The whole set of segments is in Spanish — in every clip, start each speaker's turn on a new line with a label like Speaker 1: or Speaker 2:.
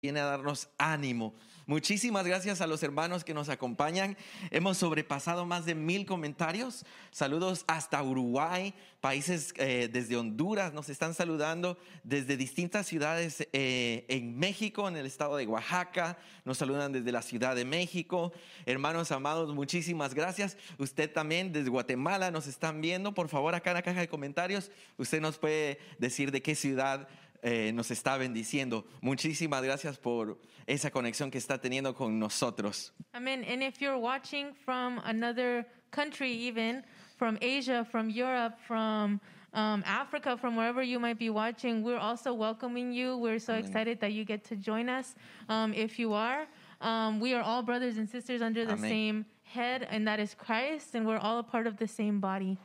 Speaker 1: viene a darnos ánimo. Muchísimas gracias a los hermanos que nos acompañan. Hemos sobrepasado más de mil comentarios. Saludos hasta Uruguay, países eh, desde Honduras nos están saludando, desde distintas ciudades eh, en México, en el estado de Oaxaca. Nos saludan desde la Ciudad de México. Hermanos amados, muchísimas gracias. Usted también desde Guatemala nos están viendo. Por favor, acá en la caja de comentarios, usted nos puede decir de qué ciudad eh, nos está bendiciendo. Muchísimas gracias por esa conexión que está teniendo con nosotros.
Speaker 2: Amen. And if you're watching from another country, even from Asia, from Europe, from um, Africa, from wherever you might be watching, we're also welcoming you. We're so excited that you get to join us. Um, if you are, um, we are all brothers and sisters under the
Speaker 1: Amen.
Speaker 2: same head, and that is Christ, and we're all a part of the same body.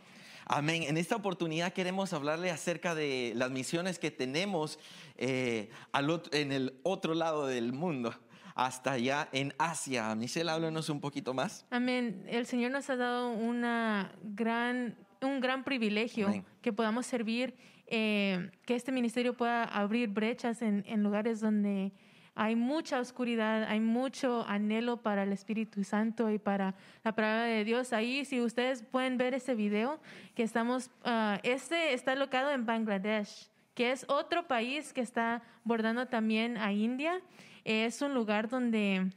Speaker 1: Amén. En esta oportunidad queremos hablarle acerca de las misiones que tenemos eh, al en el otro lado del mundo, hasta allá en Asia. Michelle, háblanos un poquito más.
Speaker 2: Amén. El Señor nos ha dado una gran, un gran privilegio
Speaker 1: Amén.
Speaker 2: que podamos servir, eh, que este ministerio pueda abrir brechas en, en lugares donde hay mucha oscuridad, hay mucho anhelo para el Espíritu Santo y para la palabra de Dios. Ahí, si ustedes pueden ver ese video, que estamos, ah, este está locado en Bangladesh, que es otro país que está bordando también a India. Es un lugar donde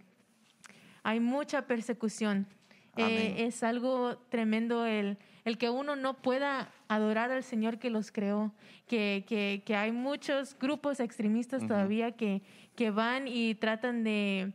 Speaker 2: hay mucha persecución. Eh, es algo tremendo el, el que uno no pueda adorar al Señor que los creó, que, que, que hay muchos grupos extremistas todavía que, que van y tratan de,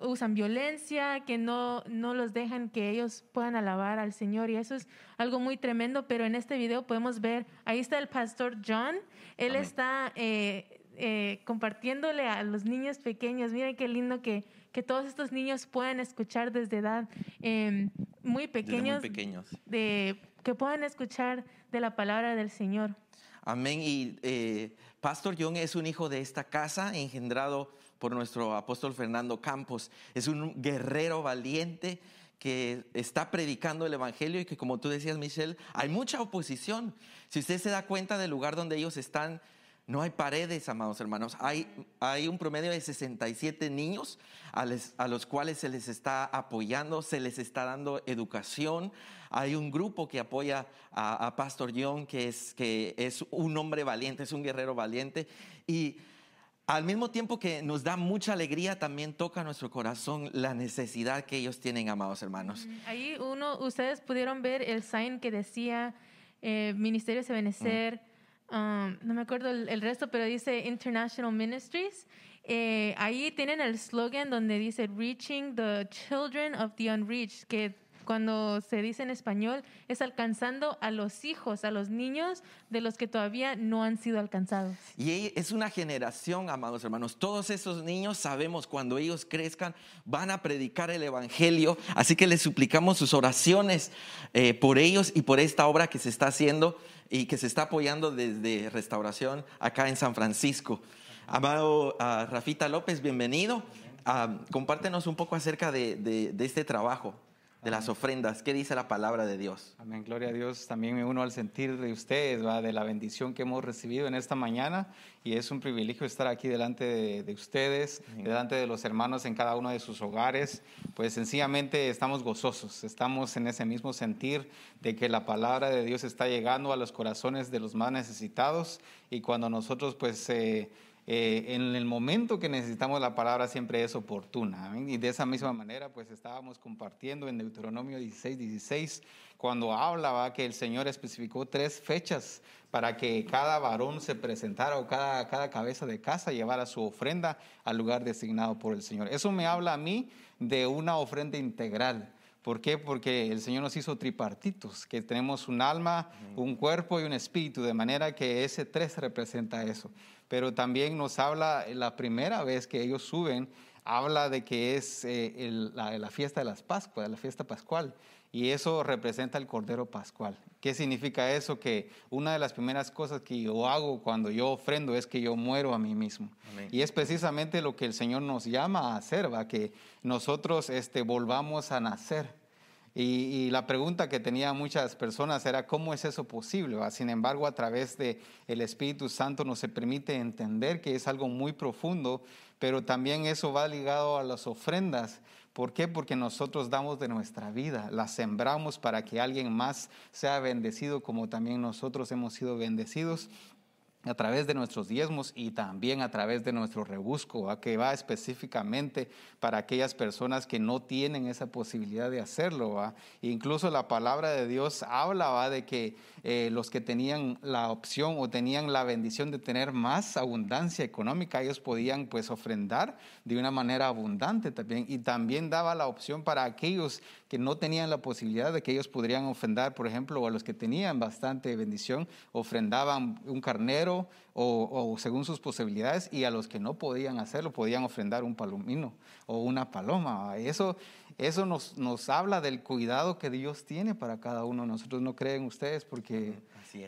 Speaker 2: usan violencia, que no, no los dejan que ellos puedan alabar al Señor y eso es algo muy tremendo, pero en este video podemos ver, ahí está el pastor John, él
Speaker 1: Amén.
Speaker 2: está eh, eh, compartiéndole a los niños pequeños, miren qué lindo que, que todos estos niños puedan escuchar desde edad eh, muy
Speaker 1: Desde
Speaker 2: pequeños,
Speaker 1: muy pequeños.
Speaker 2: de, que puedan escuchar de la palabra del Señor.
Speaker 1: Amén. Y eh, Pastor John es un hijo de esta casa, engendrado por nuestro apóstol Fernando Campos. Es un guerrero valiente que está predicando el Evangelio y que, como tú decías, Michelle, hay mucha oposición. Si usted se da cuenta del lugar donde ellos están, no hay paredes, amados hermanos. Hay, un promedio de 67 niños a, les- a los cuales se les está apoyando, se les está dando educación. Hay un grupo que apoya a, a Pastor John, que es, que es un hombre valiente, es un guerrero valiente. Y al mismo tiempo que nos da mucha alegría, también toca nuestro corazón la necesidad que ellos tienen, amados hermanos.
Speaker 2: Ahí uno, ustedes pudieron ver el sign que decía eh, Ministerio de Benecer, um, no me acuerdo el, el resto, pero dice International Ministries. Eh, ahí tienen el slogan donde dice Reaching the Children of the Unreached, que cuando se dice en español es alcanzando a los hijos, a los niños de los que todavía no han sido alcanzados.
Speaker 1: Y es una generación, amados hermanos. Todos esos niños sabemos cuando ellos crezcan van a predicar el Evangelio. Así que les suplicamos sus oraciones eh, por ellos y por esta obra que se está haciendo y que se está apoyando desde Restauración acá en San Francisco. Amado ah, Rafita López, bienvenido. Ah, compártenos un poco acerca de, de- de este trabajo, de las ofrendas. ¿Qué dice la palabra de Dios?
Speaker 3: Amén, gloria a Dios. También me uno al sentir de ustedes, ¿va? de la bendición que hemos recibido en esta mañana. Y es un privilegio estar aquí delante de, de ustedes, delante de los hermanos en cada uno de sus hogares. Pues sencillamente estamos gozosos, estamos en ese mismo sentir de que la palabra de Dios está llegando a los corazones de los más necesitados. Y cuando nosotros pues... eh, eh, en el momento que necesitamos la palabra siempre es oportuna. Y de esa misma manera, pues estábamos compartiendo en Deuteronomio 16, 16, cuando hablaba que el Señor especificó tres fechas para que cada varón se presentara o cada, cada cabeza de casa llevara su ofrenda al lugar designado por el Señor. Eso me habla a mí de una ofrenda integral. ¿Por qué? Porque el Señor nos hizo tripartitos, que tenemos un alma, un cuerpo y un espíritu, de manera que ese tres representa eso. Pero también nos habla, la primera vez que ellos suben, habla de que es eh, el- la, la fiesta de las Pascuas, la fiesta pascual. Y eso representa el Cordero Pascual. ¿Qué significa eso? Que una de las primeras cosas que yo hago cuando yo ofrendo es que yo muero a mí mismo.
Speaker 1: Amén.
Speaker 3: Y es precisamente lo que el Señor nos llama a hacer, ¿va? que nosotros este, volvamos a nacer. Y, la pregunta que tenían muchas personas era, ¿cómo es eso posible? Sin embargo, a través del el Espíritu Santo nos se permite entender que es algo muy profundo, pero también eso va ligado a las ofrendas. ¿Por qué? Porque nosotros damos de nuestra vida, la sembramos para que alguien más sea bendecido como también nosotros hemos sido bendecidos a través de nuestros diezmos y también a través de nuestro rebusco, que va específicamente para aquellas personas que no tienen esa posibilidad de hacerlo. ¿va? Incluso la palabra de Dios habla de que eh, los que tenían la opción o tenían la bendición de tener más abundancia económica, ellos podían pues ofrendar de una manera abundante también. Y también daba la opción para aquellos que no tenían la posibilidad de que ellos podrían ofrendar, por ejemplo, a los que tenían bastante bendición, ofrendaban un carnero o, según sus posibilidades, y a los que no podían hacerlo, podían ofrendar un palomino o una paloma. Eso, eso nos, nos habla del cuidado que Dios tiene para cada uno. Nosotros no creen ustedes porque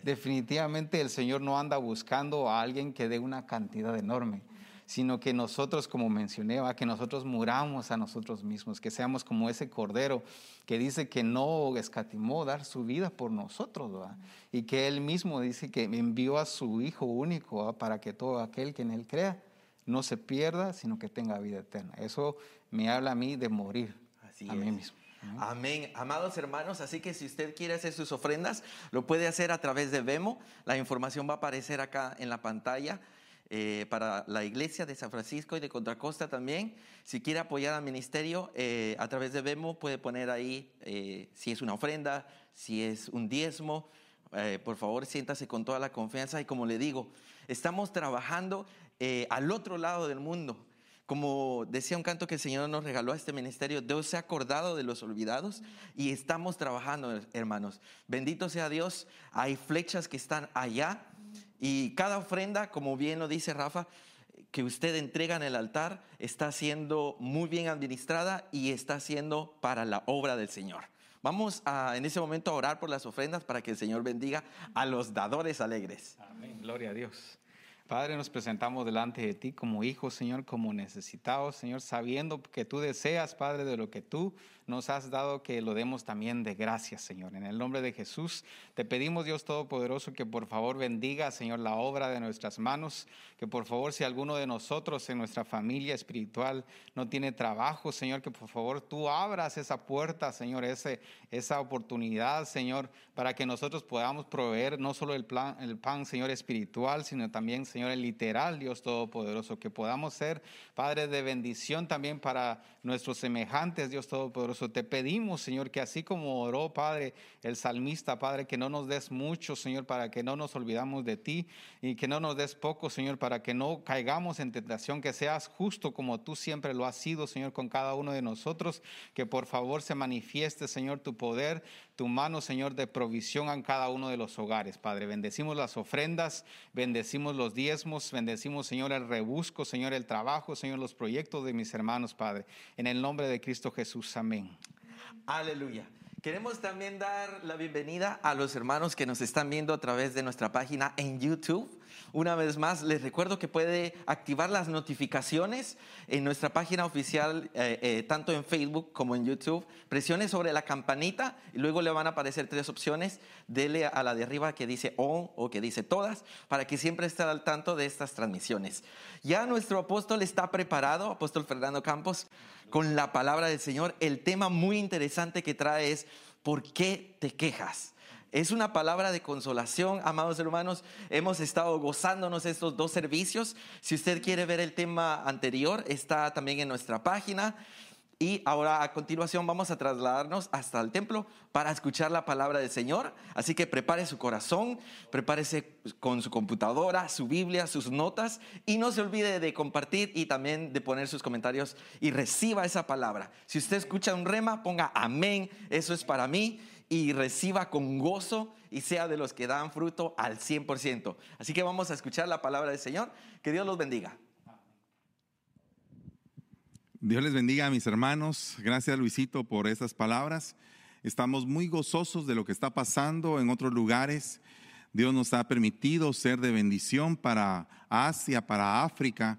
Speaker 3: definitivamente el Señor no anda buscando a alguien que dé una cantidad enorme sino que nosotros, como mencioné, que nosotros muramos a nosotros mismos, que seamos como ese cordero que dice que no escatimó dar su vida por nosotros, y que él mismo dice que envió a su Hijo único para que todo aquel que en él crea no se pierda, sino que tenga vida eterna. Eso me habla a mí de morir a mí mismo.
Speaker 1: Amén. Amados hermanos, así que si usted quiere hacer sus ofrendas, lo puede hacer a través de Vemo. La información va a aparecer acá en la pantalla. Eh, para la iglesia de San Francisco y de Contracosta también. Si quiere apoyar al ministerio eh, a través de Vemo, puede poner ahí eh, si es una ofrenda, si es un diezmo. por favor, siéntase con toda la confianza. Y como le digo, estamos trabajando al otro lado del mundo. Como decía un canto que el Señor nos regaló a este ministerio, Dios se ha acordado de los olvidados y estamos trabajando, hermanos. Bendito sea Dios. Hay flechas que están allá y cada ofrenda, como bien lo dice Rafa, que usted entrega en el altar está siendo muy bien administrada y está siendo para la obra del Señor. Vamos a, en ese momento a orar por las ofrendas para que el Señor bendiga a los dadores alegres.
Speaker 3: Amén. Gloria a Dios. Padre, nos presentamos delante de ti como hijos, Señor, como necesitados, Señor, sabiendo que tú deseas, Padre, de lo que tú nos has dado que lo demos también de gracias, Señor. En el nombre de Jesús te pedimos, Dios Todopoderoso, que por favor bendiga, Señor, la obra de nuestras manos, que por favor si alguno de nosotros en nuestra familia espiritual no tiene trabajo, Señor, que por favor tú abras esa puerta, Señor, ese, esa oportunidad, Señor, para que nosotros podamos proveer no solo el, plan, el pan, Señor, espiritual, sino también, Señor, el literal, Dios Todopoderoso, que podamos ser, Padre, de bendición también para nuestros semejantes, Dios Todopoderoso. Te pedimos, Señor, que así como oró, Padre, el salmista, Padre, que no nos des mucho, Señor, para que no nos olvidamos de ti y que no nos des poco, Señor, para que no caigamos en tentación, que seas justo como tú siempre lo has sido, Señor, con cada uno de nosotros, que por favor se manifieste, Señor, tu poder, tu mano, Señor, de provisión en cada uno de los hogares, Padre. Bendecimos las ofrendas, bendecimos los diezmos, bendecimos, Señor, el rebusco, Señor, el trabajo, Señor, los proyectos de mis hermanos, Padre. En el nombre de Cristo Jesús, amén.
Speaker 1: Aleluya. Queremos también dar la bienvenida a los hermanos que nos están viendo a través de nuestra página en YouTube. Una vez más, les recuerdo que puede activar las notificaciones en nuestra página oficial, eh, eh, tanto en Facebook como en YouTube. Presione sobre la campanita y luego le van a aparecer tres opciones. Dele a la de arriba que dice on o que dice todas para que siempre esté al tanto de estas transmisiones. Ya nuestro apóstol está preparado, apóstol Fernando Campos, con la palabra del Señor. El tema muy interesante que trae es ¿por qué te quejas? Es una palabra de consolación, amados hermanos. Hemos estado gozándonos estos dos servicios. Si usted quiere ver el tema anterior, está también en nuestra página. Y ahora a continuación vamos a trasladarnos hasta el templo para escuchar la palabra del Señor. Así que prepare su corazón, prepárese con su computadora, su Biblia, sus notas y no se olvide de compartir y también de poner sus comentarios y reciba esa palabra. Si usted escucha un rema, ponga amén, eso es para mí y reciba con gozo y sea de los que dan fruto al 100%. Así que vamos a escuchar la palabra del Señor. Que Dios los bendiga.
Speaker 4: Dios les bendiga a mis hermanos. Gracias Luisito por esas palabras. Estamos muy gozosos de lo que está pasando en otros lugares. Dios nos ha permitido ser de bendición para Asia, para África,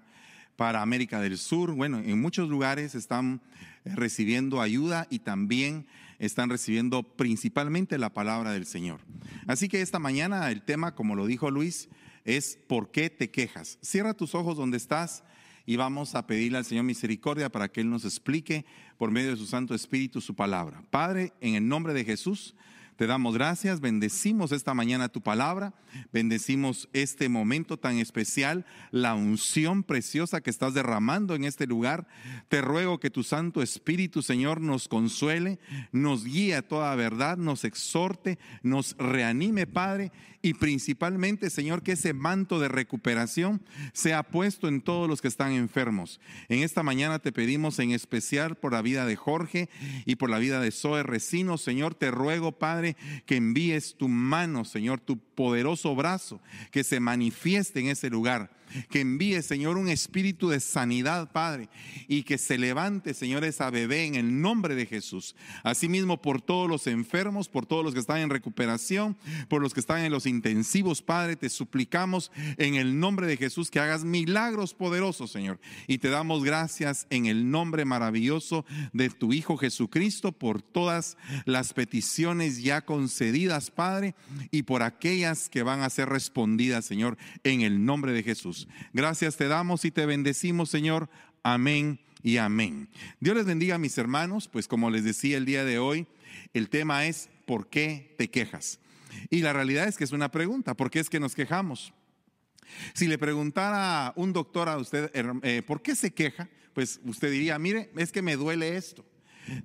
Speaker 4: para América del Sur. Bueno, en muchos lugares están recibiendo ayuda y también están recibiendo principalmente la palabra del Señor. Así que esta mañana el tema, como lo dijo Luis, es ¿por qué te quejas? Cierra tus ojos donde estás y vamos a pedirle al Señor misericordia para que Él nos explique por medio de su Santo Espíritu su palabra. Padre, en el nombre de Jesús, te damos gracias, bendecimos esta mañana tu palabra, bendecimos este momento tan especial, la unción preciosa que estás derramando en este lugar. Te ruego que tu Santo Espíritu, Señor, nos consuele, nos guíe a toda verdad, nos exhorte, nos reanime, Padre, y principalmente, Señor, que ese manto de recuperación sea puesto en todos los que están enfermos. En esta mañana te pedimos en especial por la vida de Jorge y por la vida de Zoe Recino, Señor, te ruego, Padre, que envíes tu mano, Señor, tu poderoso brazo, que se manifieste en ese lugar que envíe, Señor, un espíritu de sanidad, Padre, y que se levante, Señor, esa bebé en el nombre de Jesús. Asimismo, por todos los enfermos, por todos los que están en recuperación, por los que están en los intensivos, Padre, te suplicamos en el nombre de Jesús que hagas milagros poderosos, Señor. Y te damos gracias en el nombre maravilloso de tu Hijo Jesucristo por todas las peticiones ya concedidas, Padre, y por aquellas que van a ser respondidas, Señor, en el nombre de Jesús. Gracias te damos y te bendecimos, Señor. Amén y amén. Dios les bendiga a mis hermanos, pues como les decía el día de hoy, el tema es ¿por qué te quejas? Y la realidad es que es una pregunta, ¿por qué es que nos quejamos? Si le preguntara un doctor a usted, eh, ¿por qué se queja? Pues usted diría, mire, es que me duele esto.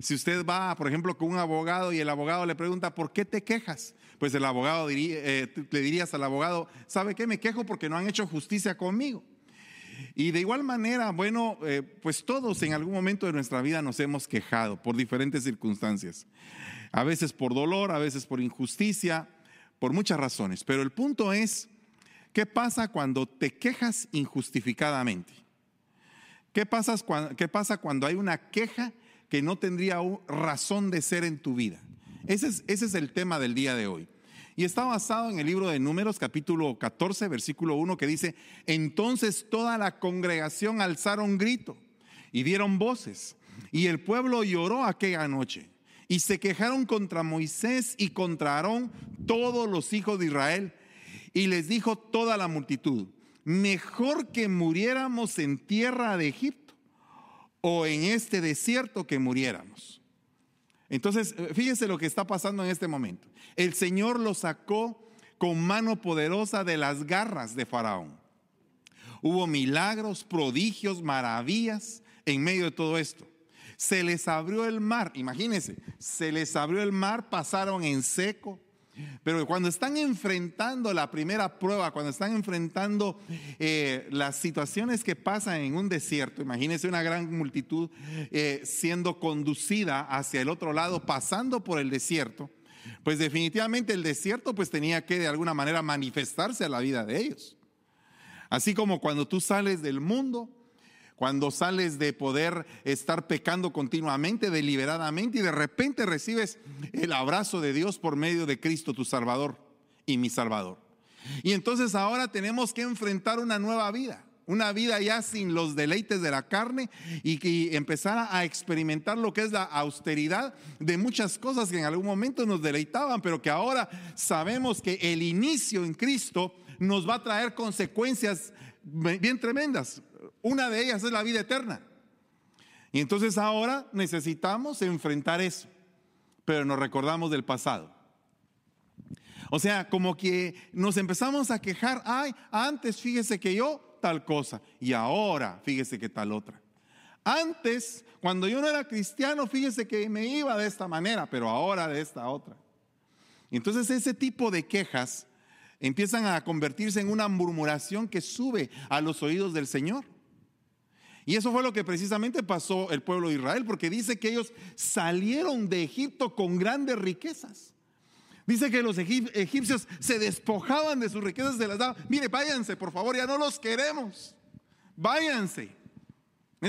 Speaker 4: Si usted va, por ejemplo, con un abogado y el abogado le pregunta, ¿por qué te quejas? Pues el abogado diría, eh, le dirías al abogado, ¿sabe qué? Me quejo porque no han hecho justicia conmigo. Y de igual manera, bueno, eh, pues todos en algún momento de nuestra vida nos hemos quejado por diferentes circunstancias. A veces por dolor, a veces por injusticia, por muchas razones. Pero el punto es, ¿qué pasa cuando te quejas injustificadamente? ¿Qué pasa, cuando hay una queja que no tendría razón de ser en tu vida. Ese es, ese es el tema del día de hoy. Y está basado en el libro de Números, capítulo 14, versículo 1, que dice, entonces toda la congregación alzaron grito y dieron voces, y el pueblo lloró aquella noche, y se quejaron contra Moisés y contra Aarón todos los hijos de Israel, y les dijo toda la multitud, mejor que muriéramos en tierra de Egipto o en este desierto que muriéramos. Entonces, eh, fíjense lo que está pasando en este momento. El Señor lo sacó con mano poderosa de las garras de Faraón. Hubo milagros, prodigios, maravillas en medio de todo esto. Se les abrió el mar, imagínense, se les abrió el mar, pasaron en seco, pero cuando están enfrentando la primera prueba, cuando están enfrentando eh, las situaciones que pasan en un desierto, imagínense una gran multitud eh, siendo conducida hacia el otro lado, pasando por el desierto, pues definitivamente el desierto pues tenía que de alguna manera manifestarse a la vida de ellos. Así como cuando tú sales del mundo, cuando sales de poder estar pecando continuamente, deliberadamente, y de repente recibes el abrazo de Dios por medio de Cristo, tu Salvador y mi Salvador. Y entonces ahora tenemos que enfrentar una nueva vida, una vida ya sin los deleites de la carne y, empezar a experimentar lo que es la austeridad de muchas cosas que en algún momento nos deleitaban, pero que ahora sabemos que el inicio en Cristo nos va a traer consecuencias bien tremendas. Una de ellas es la vida eterna. Y entonces ahora necesitamos enfrentar eso, pero nos recordamos del pasado. O sea, como que nos empezamos a quejar, ay, antes fíjese que yo tal cosa y ahora fíjese que tal otra. Antes, cuando yo no era cristiano, fíjese que me iba de esta manera, pero ahora de esta otra. Entonces ese tipo de quejas empiezan a convertirse en una murmuración que sube a los oídos del Señor. Y eso fue lo que precisamente pasó el pueblo de Israel, porque dice que ellos salieron de Egipto con grandes riquezas. Dice que los egipcios se despojaban de sus riquezas, se las daban. Mire, váyanse, por favor, ya no los queremos. Váyanse.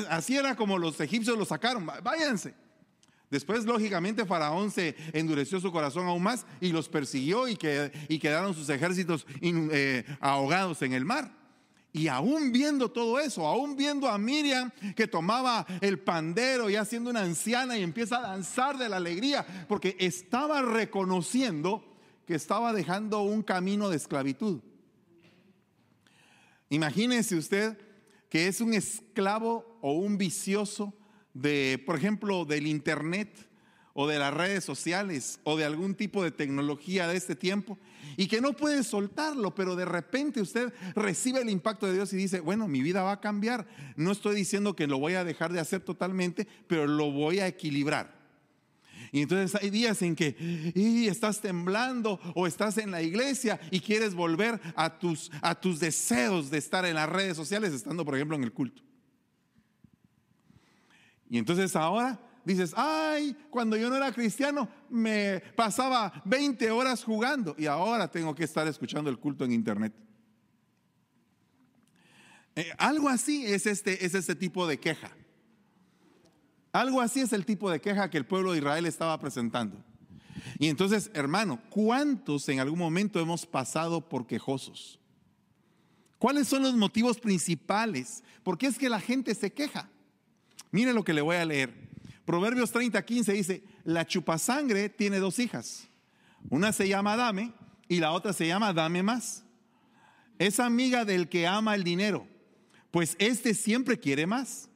Speaker 4: Así era como los egipcios los sacaron. Váyanse. Después, lógicamente, Faraón se endureció su corazón aún más y los persiguió y, que, y quedaron sus ejércitos eh, ahogados en el mar. Y aún viendo todo eso, aún viendo a Miriam que tomaba el pandero ya siendo una anciana y empieza a danzar de la alegría, porque estaba reconociendo que estaba dejando un camino de esclavitud. Imagínese usted que es un esclavo o un vicioso de, por ejemplo, del internet o de las redes sociales o de algún tipo de tecnología de este tiempo y que no puede soltarlo, pero de repente usted recibe el impacto de Dios y dice, bueno, mi vida va a cambiar. No estoy diciendo que lo voy a dejar de hacer totalmente, pero lo voy a equilibrar. Y entonces hay días en que estás temblando o estás en la iglesia y quieres volver a tus, a tus deseos de estar en las redes sociales, estando por ejemplo en el culto. Y entonces ahora dices, ay, cuando yo no era cristiano me pasaba 20 horas jugando y ahora tengo que estar escuchando el culto en internet. Eh, algo así es este, es este tipo de queja. Algo así es el tipo de queja que el pueblo de Israel estaba presentando. Y entonces, hermano, ¿cuántos en algún momento hemos pasado por quejosos? ¿Cuáles son los motivos principales? ¿Por qué es que la gente se queja? Mire lo que le voy a leer. Proverbios 30, 15 dice, la chupasangre tiene dos hijas. Una se llama Dame y la otra se llama Dame más. Es amiga del que ama el dinero, pues este siempre quiere más.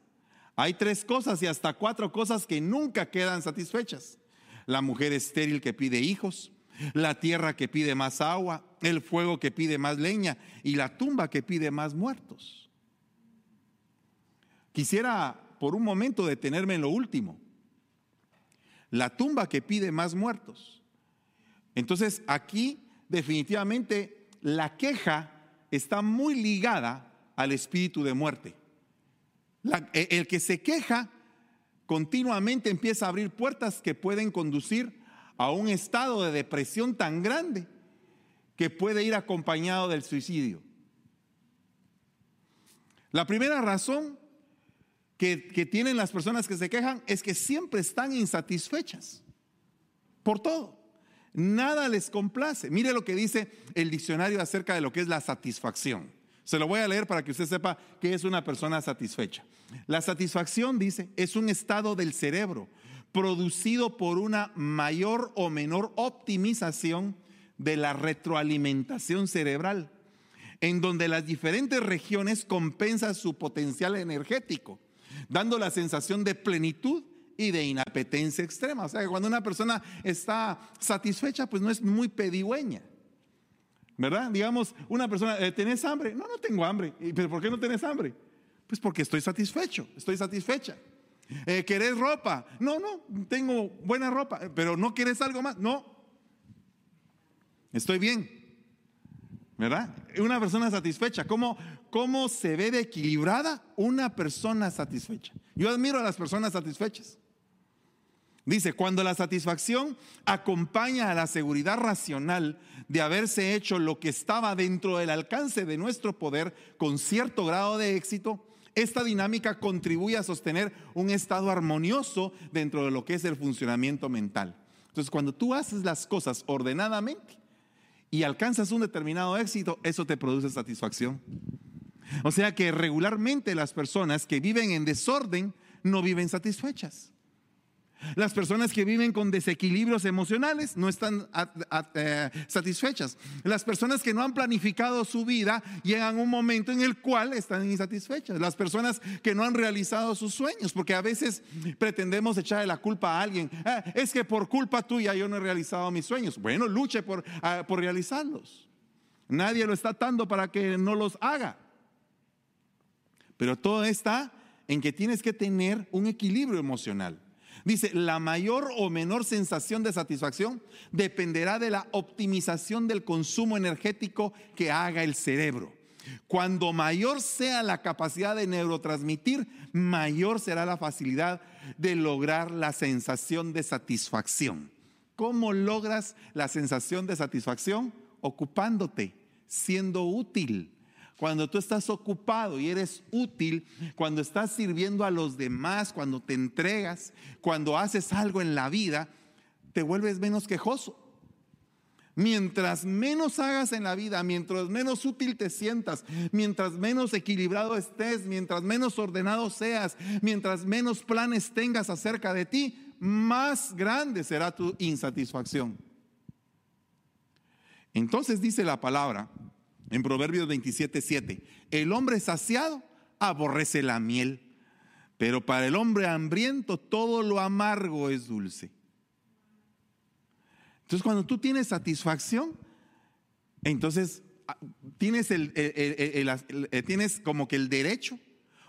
Speaker 4: Hay tres cosas y hasta cuatro cosas que nunca quedan satisfechas. La mujer estéril que pide hijos, la tierra que pide más agua, el fuego que pide más leña y la tumba que pide más muertos. Quisiera por un momento detenerme en lo último. La tumba que pide más muertos. Entonces aquí definitivamente la queja está muy ligada al espíritu de muerte. E, el que se queja continuamente empieza a abrir puertas que pueden conducir a un estado de depresión tan grande que puede ir acompañado del suicidio. La primera razón que, tienen las personas que se quejan es que siempre están insatisfechas por todo. Nada les complace. Mire lo que dice el diccionario acerca de lo que es la satisfacción. Se lo voy a leer para que usted sepa qué es una persona satisfecha. La satisfacción, dice, es un estado del cerebro producido por una mayor o menor optimización de la retroalimentación cerebral, en donde las diferentes regiones compensan su potencial energético dando la sensación de plenitud y de inapetencia extrema. O sea, que cuando una persona está satisfecha, pues no es muy pedigüeña. ¿Verdad? Digamos, una persona, eh, ¿tenés hambre? No, no tengo hambre. ¿Pero por qué no tenés hambre? Pues porque estoy satisfecho, estoy satisfecha. Eh, ¿Querés ropa? No, no, tengo buena ropa. ¿Pero no quieres algo más? No. Estoy bien. ¿verdad? Una persona satisfecha. ¿Cómo, ¿Cómo se ve de equilibrada una persona satisfecha? Yo admiro a las personas satisfechas. Dice, cuando la satisfacción acompaña a la seguridad racional de haberse hecho lo que estaba dentro del alcance de nuestro poder con cierto grado de éxito, esta dinámica contribuye a sostener un estado armonioso dentro de lo que es el funcionamiento mental. Entonces, cuando tú haces las cosas ordenadamente, y alcanzas un determinado éxito, eso te produce satisfacción. O sea que regularmente las personas que viven en desorden no viven satisfechas. Las personas que viven con desequilibrios emocionales no están eh, satisfechas. Las personas que no han planificado su vida llegan a un momento en el cual están insatisfechas. Las personas que no han realizado sus sueños, porque a veces pretendemos echarle la culpa a alguien. Ah, es que por culpa tuya yo no he realizado mis sueños. Bueno, luche por, ah, por realizarlos. Nadie lo está atando para que no los haga. Pero todo está en que tienes que tener un equilibrio emocional. Dice, la mayor o menor sensación de satisfacción dependerá de la optimización del consumo energético que haga el cerebro. Cuando mayor sea la capacidad de neurotransmitir, mayor será la facilidad de lograr la sensación de satisfacción. ¿Cómo logras la sensación de satisfacción? Ocupándote, siendo útil cuando tú estás ocupado y eres útil, cuando estás sirviendo a los demás, cuando te entregas, cuando haces algo en la vida, te vuelves menos quejoso. Mientras menos hagas en la vida, mientras menos útil te sientas, mientras menos equilibrado estés, mientras menos ordenado seas, mientras menos planes tengas acerca de ti, más grande será tu insatisfacción. Entonces dice la palabra en Proverbios 27, 7, el hombre saciado aborrece la miel, pero para el hombre hambriento todo lo amargo es dulce. Entonces cuando tú tienes satisfacción, entonces ah, tienes, el, eh, tienes como que el derecho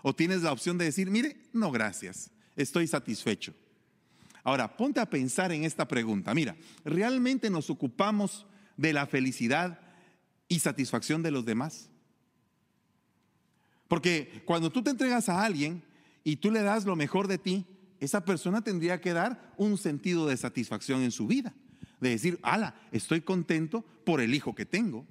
Speaker 4: o tienes la opción de decir, mire, no gracias, estoy satisfecho. Ahora, ponte a pensar en esta pregunta. Mira, ¿realmente nos ocupamos de la felicidad y satisfacción de los demás? Porque cuando tú te entregas a alguien y tú le das lo mejor de ti, esa persona tendría que dar un sentido de satisfacción en su vida de decir, ala, estoy contento por el hijo que tengo,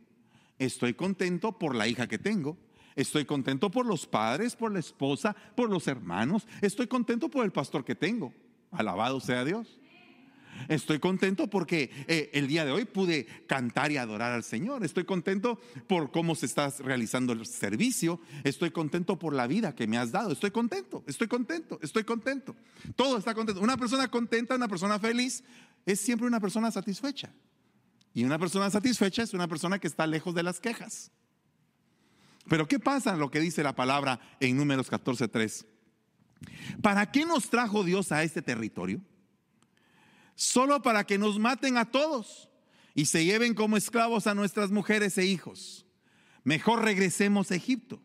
Speaker 4: estoy contento por la hija que tengo, estoy contento por los padres, por la esposa, por los hermanos, estoy contento por el pastor que tengo. Alabado sea Dios. Estoy contento porque eh, el día de hoy pude cantar y adorar al Señor. Estoy contento por cómo se está realizando el servicio. Estoy contento por la vida que me has dado. Estoy contento, estoy contento, estoy contento. Todo está contento. Una persona contenta, una persona feliz, es siempre una persona satisfecha. Y una persona satisfecha es una persona que está lejos de las quejas. Pero ¿qué pasa en lo que dice la palabra en números 14.3? ¿Para qué nos trajo Dios a este territorio? Solo para que nos maten a todos y se lleven como esclavos a nuestras mujeres e hijos. Mejor regresemos a Egipto.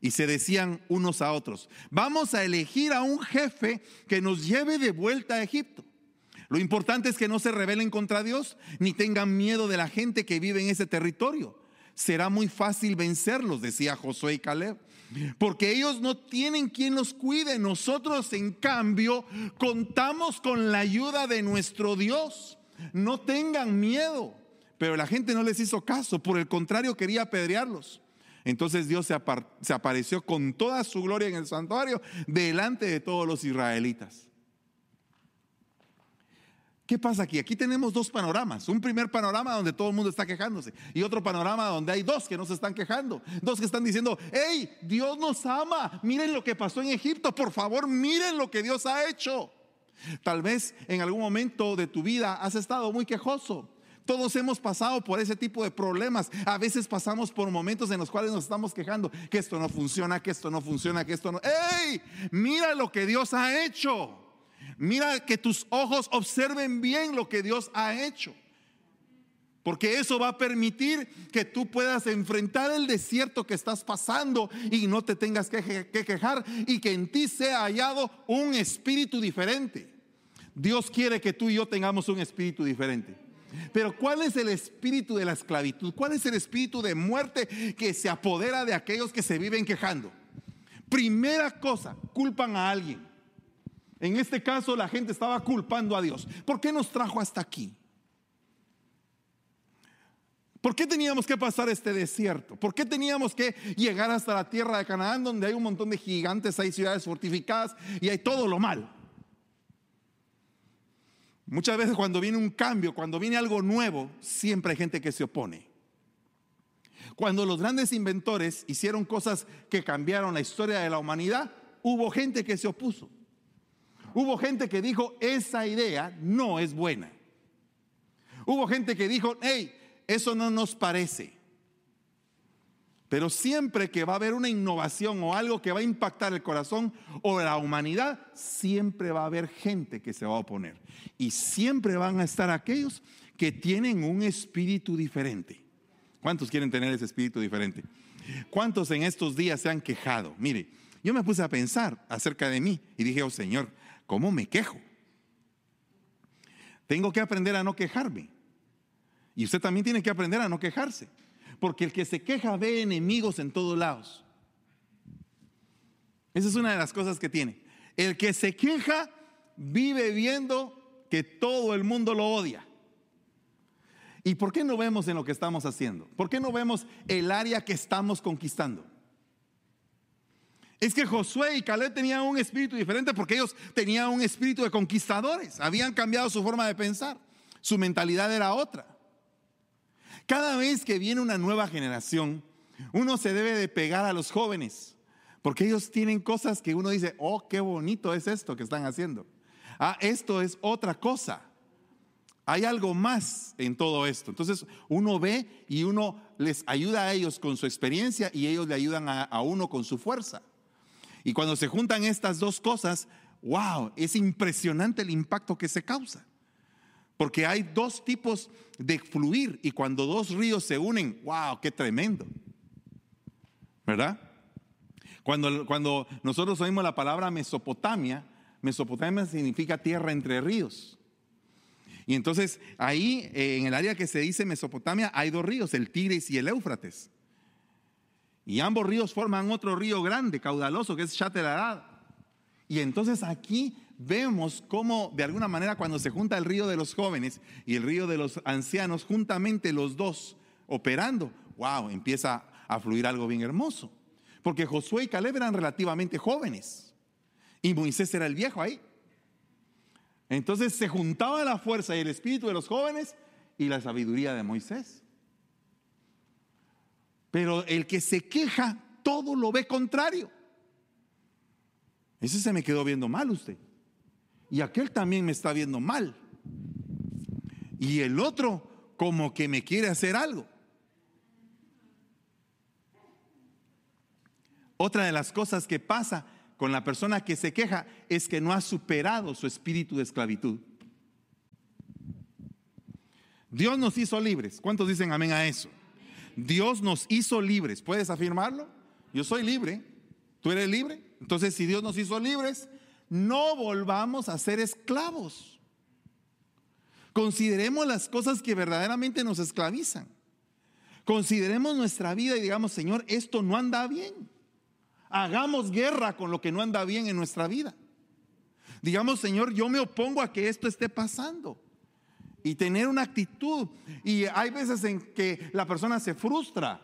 Speaker 4: Y se decían unos a otros, vamos a elegir a un jefe que nos lleve de vuelta a Egipto. Lo importante es que no se rebelen contra Dios ni tengan miedo de la gente que vive en ese territorio. Será muy fácil vencerlos, decía Josué y Caleb, porque ellos no tienen quien los cuide. Nosotros, en cambio, contamos con la ayuda de nuestro Dios. No tengan miedo. Pero la gente no les hizo caso, por el contrario, quería apedrearlos. Entonces Dios se, se apareció con toda su gloria en el santuario delante de todos los israelitas. ¿Qué pasa aquí? Aquí tenemos dos panoramas. Un primer panorama donde todo el mundo está quejándose y otro panorama donde hay dos que no se están quejando. Dos que están diciendo, hey, Dios nos ama. Miren lo que pasó en Egipto. Por favor, miren lo que Dios ha hecho. Tal vez en algún momento de tu vida has estado muy quejoso. Todos hemos pasado por ese tipo de problemas. A veces pasamos por momentos en los cuales nos estamos quejando que esto no funciona, que esto no funciona, que esto no... ¡Ey! Mira lo que Dios ha hecho. Mira que tus ojos observen bien lo que Dios ha hecho. Porque eso va a permitir que tú puedas enfrentar el desierto que estás pasando y no te tengas que, quejar y que en ti sea hallado un espíritu diferente. Dios quiere que tú y yo tengamos un espíritu diferente. Pero ¿cuál es el espíritu de la esclavitud? ¿Cuál es el espíritu de muerte que se apodera de aquellos que se viven quejando? Primera cosa, culpan a alguien. En este caso la gente estaba culpando a Dios. ¿Por qué nos trajo hasta aquí? ¿Por qué teníamos que pasar este desierto? ¿Por qué teníamos que llegar hasta la tierra de Canaán donde hay un montón de gigantes, hay ciudades fortificadas y hay todo lo malo? Muchas veces cuando viene un cambio, cuando viene algo nuevo, siempre hay gente que se opone. Cuando los grandes inventores hicieron cosas que cambiaron la historia de la humanidad, hubo gente que se opuso. Hubo gente que dijo, esa idea no es buena. Hubo gente que dijo, hey, eso no nos parece. Pero siempre que va a haber una innovación o algo que va a impactar el corazón o la humanidad, siempre va a haber gente que se va a oponer. Y siempre van a estar aquellos que tienen un espíritu diferente. ¿Cuántos quieren tener ese espíritu diferente? ¿Cuántos en estos días se han quejado? Mire, yo me puse a pensar acerca de mí y dije, oh Señor, ¿Cómo me quejo? Tengo que aprender a no quejarme. Y usted también tiene que aprender a no quejarse. Porque el que se queja ve enemigos en todos lados. Esa es una de las cosas que tiene. El que se queja vive viendo que todo el mundo lo odia. ¿Y por qué no vemos en lo que estamos haciendo? ¿Por qué no vemos el área que estamos conquistando? Es que Josué y Caleb tenían un espíritu diferente porque ellos tenían un espíritu de conquistadores. Habían cambiado su forma de pensar. Su mentalidad era otra. Cada vez que viene una nueva generación, uno se debe de pegar a los jóvenes, porque ellos tienen cosas que uno dice, oh, qué bonito es esto que están haciendo. Ah, esto es otra cosa. Hay algo más en todo esto. Entonces uno ve y uno les ayuda a ellos con su experiencia y ellos le ayudan a, a uno con su fuerza. Y cuando se juntan estas dos cosas, wow, es impresionante el impacto que se causa. Porque hay dos tipos de fluir y cuando dos ríos se unen, wow, qué tremendo. ¿Verdad? Cuando, cuando nosotros oímos la palabra Mesopotamia, Mesopotamia significa tierra entre ríos. Y entonces ahí, eh, en el área que se dice Mesopotamia, hay dos ríos, el Tigris y el Éufrates. Y ambos ríos forman otro río grande, caudaloso, que es Shaterarad. Y entonces aquí vemos cómo de alguna manera cuando se junta el río de los jóvenes y el río de los ancianos, juntamente los dos operando, wow, empieza a fluir algo bien hermoso. Porque Josué y Caleb eran relativamente jóvenes y Moisés era el viejo ahí. Entonces se juntaba la fuerza y el espíritu de los jóvenes y la sabiduría de Moisés. Pero el que se queja, todo lo ve contrario. Ese se me quedó viendo mal usted. Y aquel también me está viendo mal. Y el otro como que me quiere hacer algo. Otra de las cosas que pasa con la persona que se queja es que no ha superado su espíritu de esclavitud. Dios nos hizo libres. ¿Cuántos dicen amén a eso? Dios nos hizo libres. ¿Puedes afirmarlo? Yo soy libre. ¿Tú eres libre? Entonces, si Dios nos hizo libres, no volvamos a ser esclavos. Consideremos las cosas que verdaderamente nos esclavizan. Consideremos nuestra vida y digamos, Señor, esto no anda bien. Hagamos guerra con lo que no anda bien en nuestra vida. Digamos, Señor, yo me opongo a que esto esté pasando. Y tener una actitud. Y hay veces en que la persona se frustra.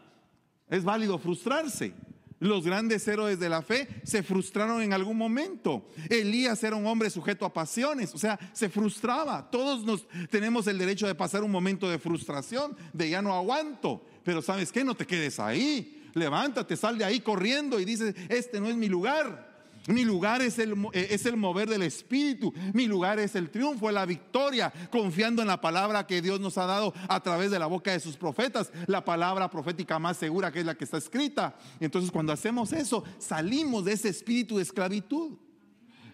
Speaker 4: Es válido frustrarse. Los grandes héroes de la fe se frustraron en algún momento. Elías era un hombre sujeto a pasiones, o sea, se frustraba. Todos nos tenemos el derecho de pasar un momento de frustración, de ya no aguanto. Pero sabes qué, no te quedes ahí levántate, sal de ahí corriendo y dices, este no es mi lugar. Mi lugar es el, eh, es el mover del Espíritu. Mi lugar es el triunfo, la victoria, confiando en la palabra que Dios nos ha dado a través de la boca de sus profetas, la palabra profética más segura que es la que está escrita. Entonces cuando hacemos eso, salimos de ese espíritu de esclavitud.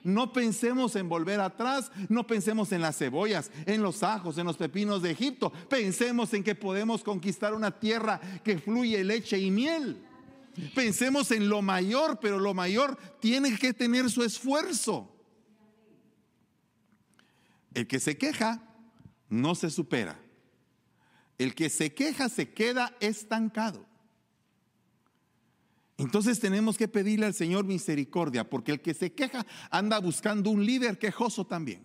Speaker 4: No pensemos en volver atrás, no pensemos en las cebollas, en los ajos, en los pepinos de Egipto. Pensemos en que podemos conquistar una tierra que fluye leche y miel. Pensemos en lo mayor, pero lo mayor tiene que tener su esfuerzo. El que se queja no se supera. El que se queja se queda estancado. Entonces tenemos que pedirle al Señor misericordia, porque el que se queja anda buscando un líder quejoso también.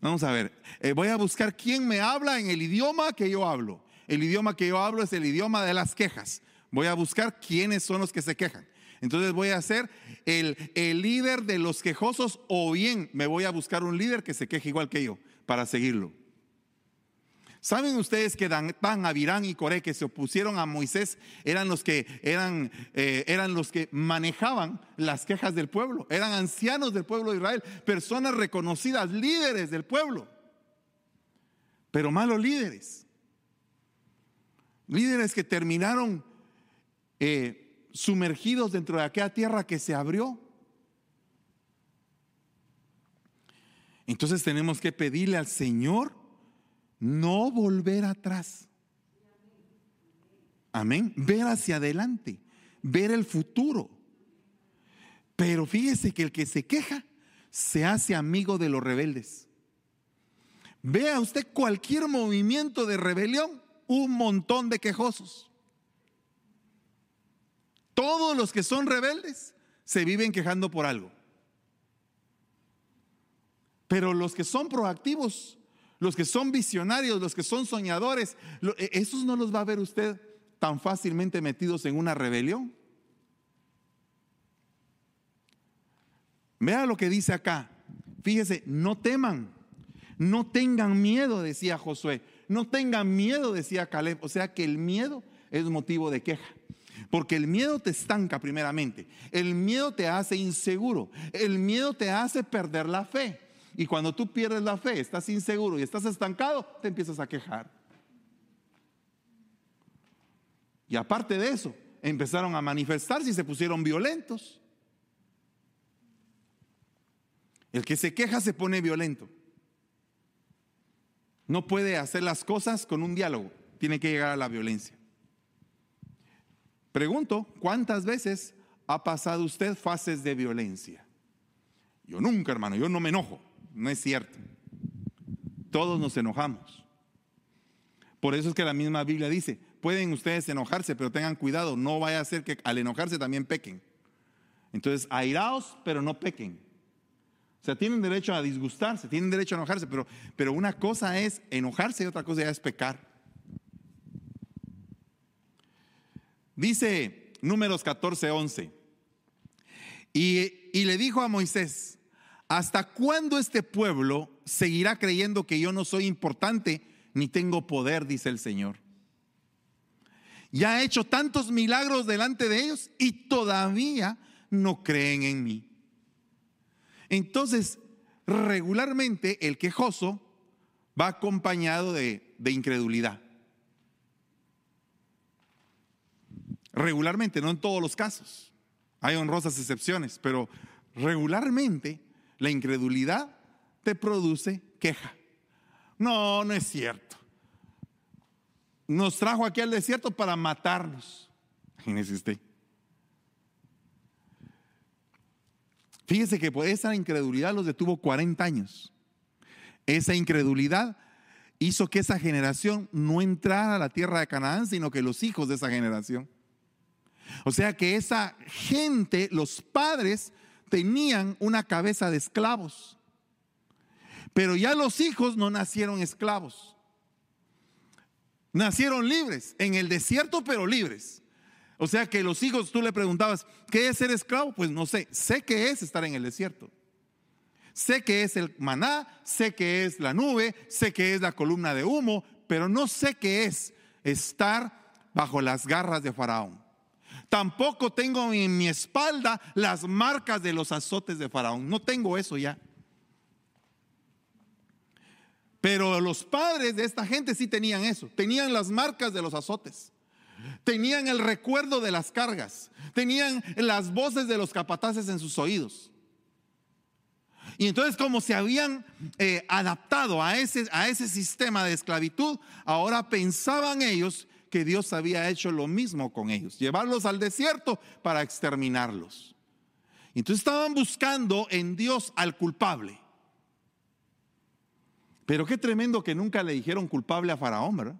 Speaker 4: Vamos a ver, eh, voy a buscar quién me habla en el idioma que yo hablo. El idioma que yo hablo es el idioma de las quejas. Voy a buscar quiénes son los que se quejan. Entonces voy a ser el, el líder de los quejosos o bien me voy a buscar un líder que se queje igual que yo para seguirlo. ¿Saben ustedes que Dan, Abirán y Coré que se opusieron a Moisés eran los que eran, eh, eran los que manejaban las quejas del pueblo? Eran ancianos del pueblo de Israel, personas reconocidas, líderes del pueblo, pero malos líderes. Líderes que terminaron eh, sumergidos dentro de aquella tierra que se abrió. Entonces tenemos que pedirle al Señor no volver atrás. Amén. Ver hacia adelante, ver el futuro. Pero fíjese que el que se queja se hace amigo de los rebeldes. Vea usted cualquier movimiento de rebelión, un montón de quejosos. Todos los que son rebeldes se viven quejando por algo. Pero los que son proactivos los que son visionarios, los que son soñadores, e, esos no los va a ver usted tan fácilmente metidos en una rebelión. Vea lo que dice acá. Fíjese, no teman, no tengan miedo, decía Josué. no tengan miedo, decía Caleb. O sea que el miedo es motivo de queja. Porque el miedo te estanca primeramente. El miedo te hace inseguro. El miedo te hace perder la fe. Y cuando tú pierdes la fe, estás inseguro y estás estancado, te empiezas a quejar. Y aparte de eso, empezaron a manifestarse y se pusieron violentos. El que se queja se pone violento. No puede hacer las cosas con un diálogo, tiene que llegar a la violencia. Pregunto, ¿cuántas veces ha pasado usted fases de violencia? Yo nunca, hermano, yo no me enojo, no es cierto. Todos nos enojamos. Por eso es que la misma Biblia dice, pueden ustedes enojarse, pero tengan cuidado, no vaya a ser que al enojarse también pequen. Entonces, airaos, pero no pequen. O sea, tienen derecho a disgustarse, tienen derecho a enojarse, pero, pero una cosa es enojarse y otra cosa es pecar. Dice números 14, 11. Y, y le dijo a Moisés, ¿hasta cuándo este pueblo seguirá creyendo que yo no soy importante ni tengo poder? Dice el Señor. Ya he hecho tantos milagros delante de ellos y todavía no creen en mí. Entonces, regularmente el quejoso va acompañado de, de incredulidad. Regularmente, no en todos los casos. Hay honrosas excepciones, pero regularmente la incredulidad te produce queja. No, no es cierto. Nos trajo aquí al desierto para matarnos. Imagínese usted. Fíjese que por esa incredulidad los detuvo 40 años. Esa incredulidad hizo que esa generación no entrara a la tierra de Canaán, sino que los hijos de esa generación. O sea que esa gente, los padres, tenían una cabeza de esclavos. Pero ya los hijos no nacieron esclavos. Nacieron libres, en el desierto, pero libres. O sea que los hijos, tú le preguntabas, ¿qué es ser esclavo? Pues no sé, sé que es estar en el desierto. Sé que es el maná, sé que es la nube, sé que es la columna de humo, pero no sé qué es estar bajo las garras de Faraón. Tampoco tengo en mi espalda las marcas de los azotes de Faraón. No tengo eso ya. Pero los padres de esta gente sí tenían eso. Tenían las marcas de los azotes. Tenían el recuerdo de las cargas. Tenían las voces de los capataces en sus oídos. Y entonces como se habían eh, adaptado a ese, a ese sistema de esclavitud, ahora pensaban ellos que Dios había hecho lo mismo con ellos, llevarlos al desierto para exterminarlos. Entonces estaban buscando en Dios al culpable. Pero qué tremendo que nunca le dijeron culpable a Faraón, ¿verdad?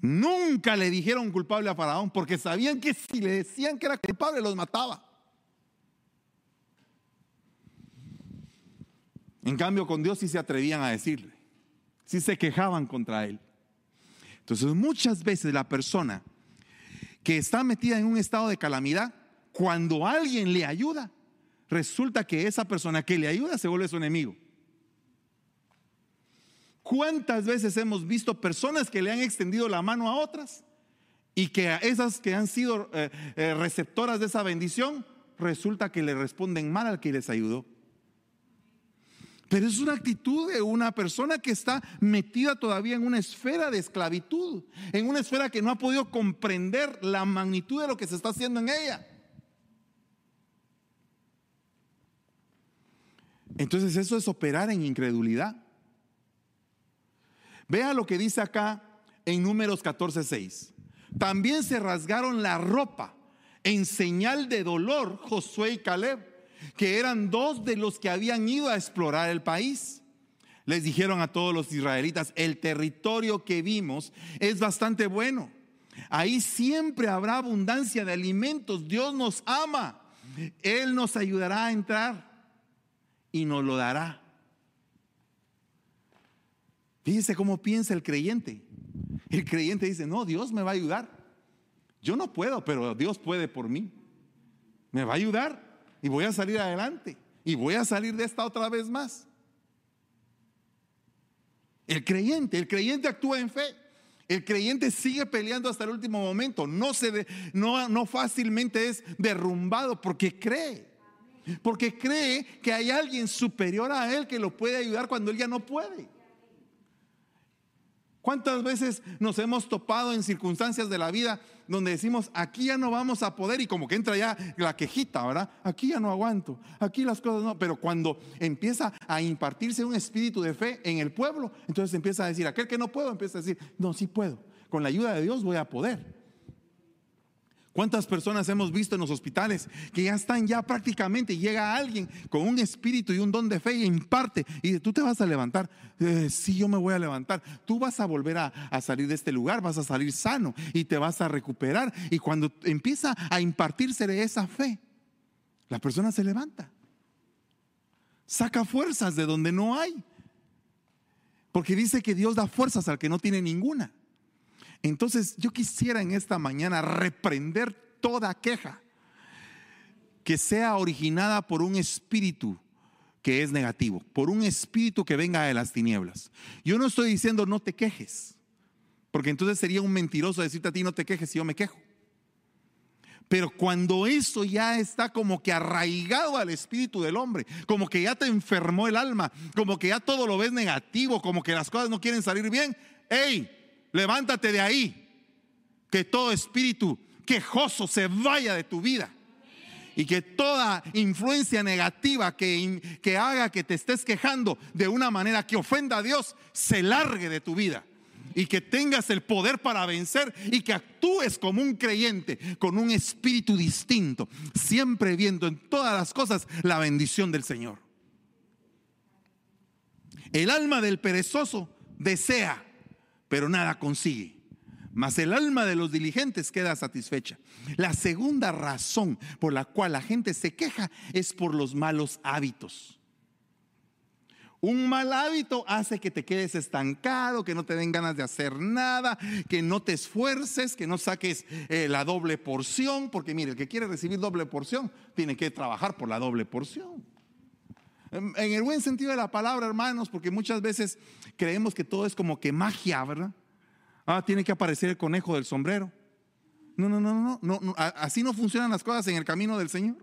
Speaker 4: Nunca le dijeron culpable a Faraón porque sabían que si le decían que era culpable los mataba. En cambio con Dios sí se atrevían a decirle, sí se quejaban contra él. Entonces muchas veces la persona que está metida en un estado de calamidad, cuando alguien le ayuda, resulta que esa persona que le ayuda se vuelve su enemigo. ¿Cuántas veces hemos visto personas que le han extendido la mano a otras y que a esas que han sido eh, eh, receptoras de esa bendición, resulta que le responden mal al que les ayudó? Pero es una actitud de una persona que está metida todavía en una esfera de esclavitud, en una esfera que no ha podido comprender la magnitud de lo que se está haciendo en ella. Entonces eso es operar en incredulidad. Vea lo que dice acá en números 14:6. También se rasgaron la ropa en señal de dolor Josué y Caleb, que eran dos de los que habían ido a explorar el país. Les dijeron a todos los israelitas, el territorio que vimos es bastante bueno. Ahí siempre habrá abundancia de alimentos. Dios nos ama. Él nos ayudará a entrar y nos lo dará. Fíjese cómo piensa el creyente. El creyente dice, no, Dios me va a ayudar. Yo no puedo, pero Dios puede por mí. Me va a ayudar y voy a salir adelante. Y voy a salir de esta otra vez más. El creyente, el creyente actúa en fe. El creyente sigue peleando hasta el último momento. No, se no, no fácilmente es derrumbado porque cree. Porque cree que hay alguien superior a él que lo puede ayudar cuando él ya no puede. ¿Cuántas veces nos hemos topado en circunstancias de la vida donde decimos, aquí ya no vamos a poder y como que entra ya la quejita, ¿verdad? Aquí ya no aguanto, aquí las cosas no, pero cuando empieza a impartirse un espíritu de fe en el pueblo, entonces empieza a decir, aquel que no puedo, empieza a decir, no, sí puedo, con la ayuda de Dios voy a poder. ¿Cuántas personas hemos visto en los hospitales que ya están ya prácticamente, llega alguien con un espíritu y un don de fe y imparte y dice, tú te vas a levantar? Eh, sí, yo me voy a levantar. Tú vas a volver a, a salir de este lugar, vas a salir sano y te vas a recuperar. Y cuando empieza a impartirse de esa fe, la persona se levanta. Saca fuerzas de donde no hay. Porque dice que Dios da fuerzas al que no tiene ninguna. Entonces yo quisiera en esta mañana reprender toda queja que sea originada por un espíritu que es negativo, por un espíritu que venga de las tinieblas. Yo no estoy diciendo no te quejes, porque entonces sería un mentiroso decirte a ti no te quejes si yo me quejo. Pero cuando eso ya está como que arraigado al espíritu del hombre, como que ya te enfermó el alma, como que ya todo lo ves negativo, como que las cosas no quieren salir bien, hey, levántate de ahí. Que todo espíritu quejoso se vaya de tu vida. Y que toda influencia negativa que, que haga que te estés quejando de una manera que ofenda a Dios, se largue de tu vida y que tengas el poder para vencer y que actúes como un creyente con un espíritu distinto, siempre viendo en todas las cosas la bendición del Señor. El alma del perezoso desea pero nada consigue. Mas el alma de los diligentes queda satisfecha. La segunda razón por la cual la gente se queja es por los malos hábitos. Un mal hábito hace que te quedes estancado, que no te den ganas de hacer nada, que no te esfuerces, que no saques eh, la doble porción, porque mire, el que quiere recibir doble porción tiene que trabajar por la doble porción. En el buen sentido de la palabra, hermanos, porque muchas veces creemos que todo es como que magia, ¿verdad? Ah, tiene que aparecer el conejo del sombrero. No, no, no, no, no, no así no funcionan las cosas en el camino del Señor.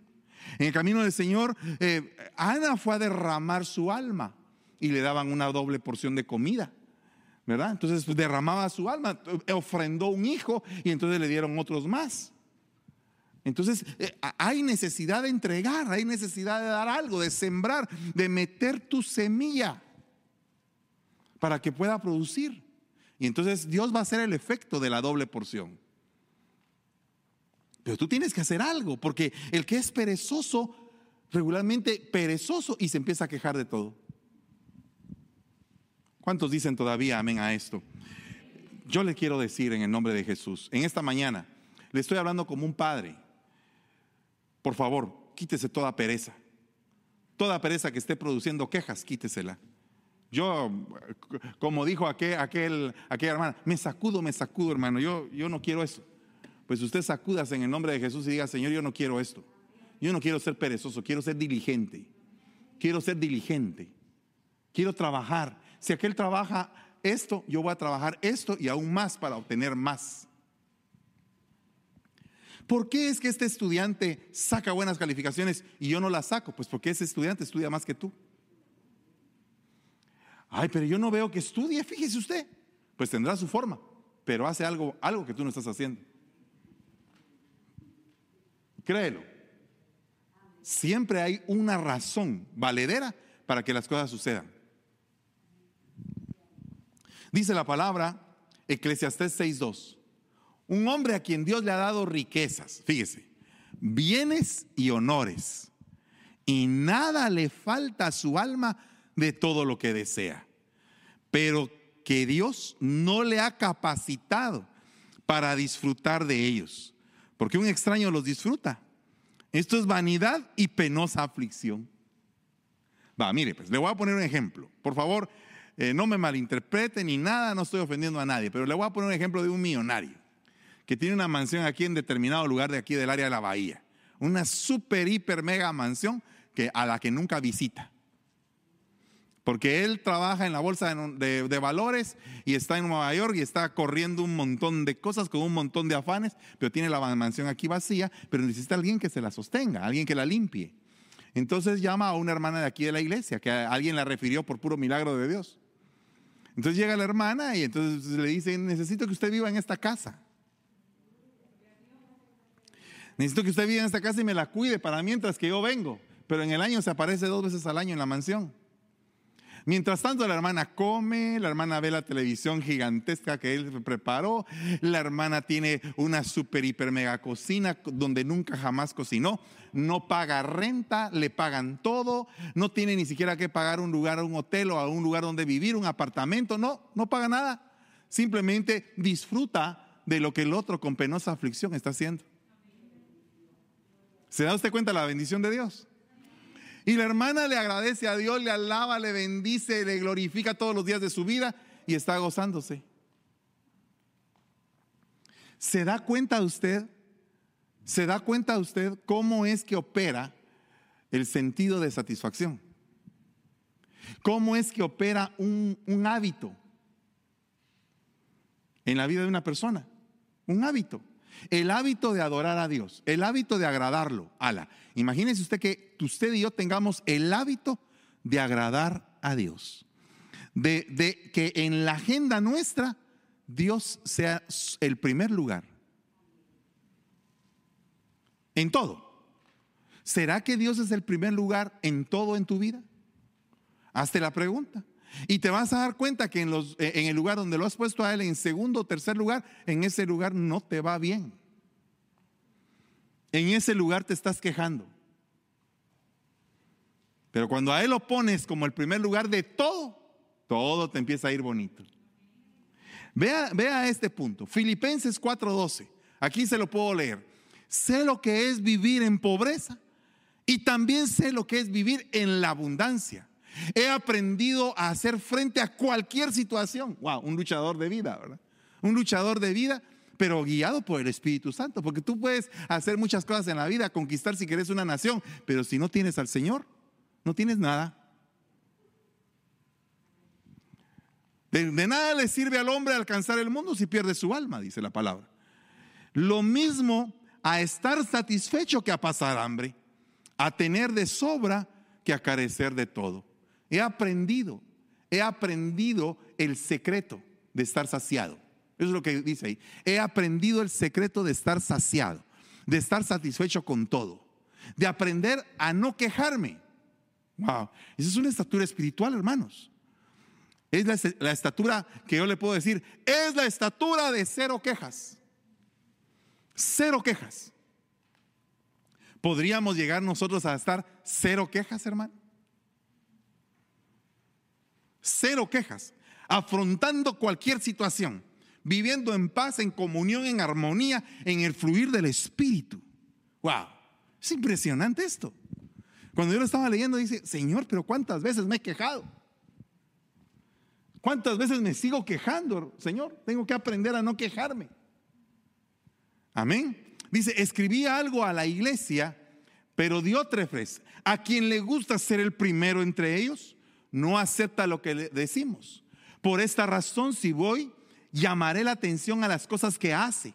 Speaker 4: En el camino del Señor, eh, Ana fue a derramar su alma y le daban una doble porción de comida, ¿verdad? Entonces pues, derramaba su alma, ofrendó un hijo y entonces le dieron otros más. Entonces eh, hay necesidad de entregar, hay necesidad de dar algo, de sembrar, de meter tu semilla para que pueda producir. Y entonces Dios va a hacer el efecto de la doble porción. Pero tú tienes que hacer algo, porque el que es perezoso, regularmente perezoso y se empieza a quejar de todo. ¿Cuántos dicen todavía amén a esto? Yo le quiero decir en el nombre de Jesús, en esta mañana, le estoy hablando como un padre por favor, quítese toda pereza. Toda pereza que esté produciendo quejas, quítesela. Yo, como dijo aquel, aquel, aquella hermana, me sacudo, me sacudo, hermano. Yo, yo no quiero eso. Pues usted sacúdase en el nombre de Jesús y diga, Señor, yo no quiero esto. Yo no quiero ser perezoso, quiero ser diligente. Quiero ser diligente. Quiero trabajar. Si aquel trabaja esto, yo voy a trabajar esto y aún más para obtener más. ¿Por qué es que este estudiante saca buenas calificaciones y yo no las saco? Pues porque ese estudiante estudia más que tú. Ay, pero yo no veo que estudie, fíjese usted. Pues tendrá su forma, pero hace algo, algo que tú no estás haciendo. Créelo. Siempre hay una razón valedera para que las cosas sucedan. Dice la palabra Eclesiastés 6.2. Un hombre a quien Dios le ha dado riquezas, fíjese, bienes y honores, y nada le falta a su alma de todo lo que desea, pero que Dios no le ha capacitado para disfrutar de ellos, porque un extraño los disfruta. Esto es vanidad y penosa aflicción. Va, mire, pues le voy a poner un ejemplo. Por favor, eh, no me malinterprete ni nada, no estoy ofendiendo a nadie, pero le voy a poner un ejemplo de un millonario que tiene una mansión aquí en determinado lugar de aquí del área de la bahía. Una super, hiper, mega mansión que, a la que nunca visita. Porque él trabaja en la bolsa de, de, valores y está en Nueva York y está corriendo un montón de cosas con un montón de afanes, pero tiene la mansión aquí vacía, pero necesita alguien que se la sostenga, alguien que la limpie. Entonces llama a una hermana de aquí de la iglesia, que alguien la refirió por puro milagro de Dios. Entonces llega la hermana y entonces le dice, necesito que usted viva en esta casa. Necesito que usted viva en esta casa y me la cuide para mientras que yo vengo. Pero en el año se aparece dos veces al año en la mansión. Mientras tanto, la hermana come, la hermana ve la televisión gigantesca que él preparó, la hermana tiene una super, hiper, mega cocina donde nunca jamás cocinó, no paga renta, le pagan todo, no tiene ni siquiera que pagar un lugar, un hotel o un lugar donde vivir, un apartamento, no, no paga nada. Simplemente disfruta de lo que el otro con penosa aflicción está haciendo. ¿Se da usted cuenta la bendición de Dios? Y la hermana le agradece a Dios, le alaba, le bendice, le glorifica todos los días de su vida y está gozándose. ¿Se da cuenta usted? ¿Se da cuenta usted cómo es que opera el sentido de satisfacción? ¿Cómo es que opera un, un hábito en la vida de una persona? Un hábito. El hábito de adorar a Dios, el hábito de agradarlo. Ala, imagínese usted que usted y yo tengamos el hábito de agradar a Dios. De, de que en la agenda nuestra Dios sea el primer lugar. En todo. ¿Será que Dios es el primer lugar en todo en tu vida? Hazte la pregunta. Y te vas a dar cuenta que en, los, eh, en el lugar donde lo has puesto a Él en segundo o tercer lugar, en ese lugar no te va bien. En ese lugar te estás quejando. Pero cuando a Él lo pones como el primer lugar de todo, todo te empieza a ir bonito. Vea, vea este punto. Filipenses 4:12. Aquí se lo puedo leer. Sé lo que es vivir en pobreza y también sé lo que es vivir en la abundancia. He aprendido a hacer frente a cualquier situación. Wow, un luchador de vida, ¿verdad? Un luchador de vida, pero guiado por el Espíritu Santo. Porque tú puedes hacer muchas cosas en la vida, conquistar si quieres una nación, pero si no tienes al Señor, no tienes nada. De, de nada le sirve al hombre alcanzar el mundo si pierde su alma, dice la palabra. Lo mismo a estar satisfecho que a pasar hambre, a tener de sobra que a carecer de todo. He aprendido, he aprendido el secreto de estar saciado. Eso es lo que dice ahí. He aprendido el secreto de estar saciado, de estar satisfecho con todo, de aprender a no quejarme. Wow, esa es una estatura espiritual, hermanos. Es la, estatura que yo le puedo decir, es la estatura de cero quejas. Cero quejas. ¿Podríamos llegar nosotros a estar cero quejas, hermano? Cero quejas, afrontando cualquier situación, viviendo en paz, en comunión, en armonía, en el fluir del Espíritu. ¡Wow! Es impresionante esto. Cuando yo lo estaba leyendo, dice, Señor, pero ¿cuántas veces me he quejado? ¿Cuántas veces me sigo quejando, Señor? Tengo que aprender a no quejarme. Amén. Dice, escribí algo a la iglesia, pero Diótrefes, a quien le gusta ser el primero entre ellos, no acepta lo que le decimos. Por esta razón, si voy, llamaré la atención a las cosas que hace,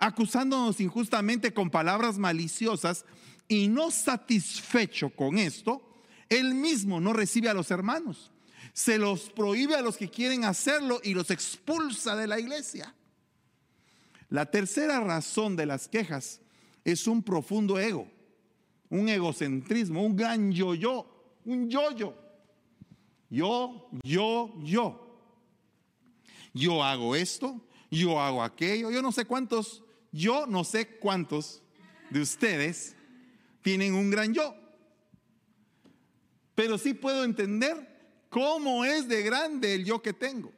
Speaker 4: acusándonos injustamente con palabras maliciosas y no satisfecho con esto, él mismo no recibe a los hermanos. Se los prohíbe a los que quieren hacerlo y los expulsa de la iglesia. La tercera razón de las quejas es un profundo ego, un egocentrismo, un gran yo-yo, un yo-yo. Yo, yo, yo. Yo hago esto, yo hago aquello. Yo no sé cuántos, yo no sé cuántos de ustedes tienen un gran yo. Pero sí puedo entender cómo es de grande el yo que tengo.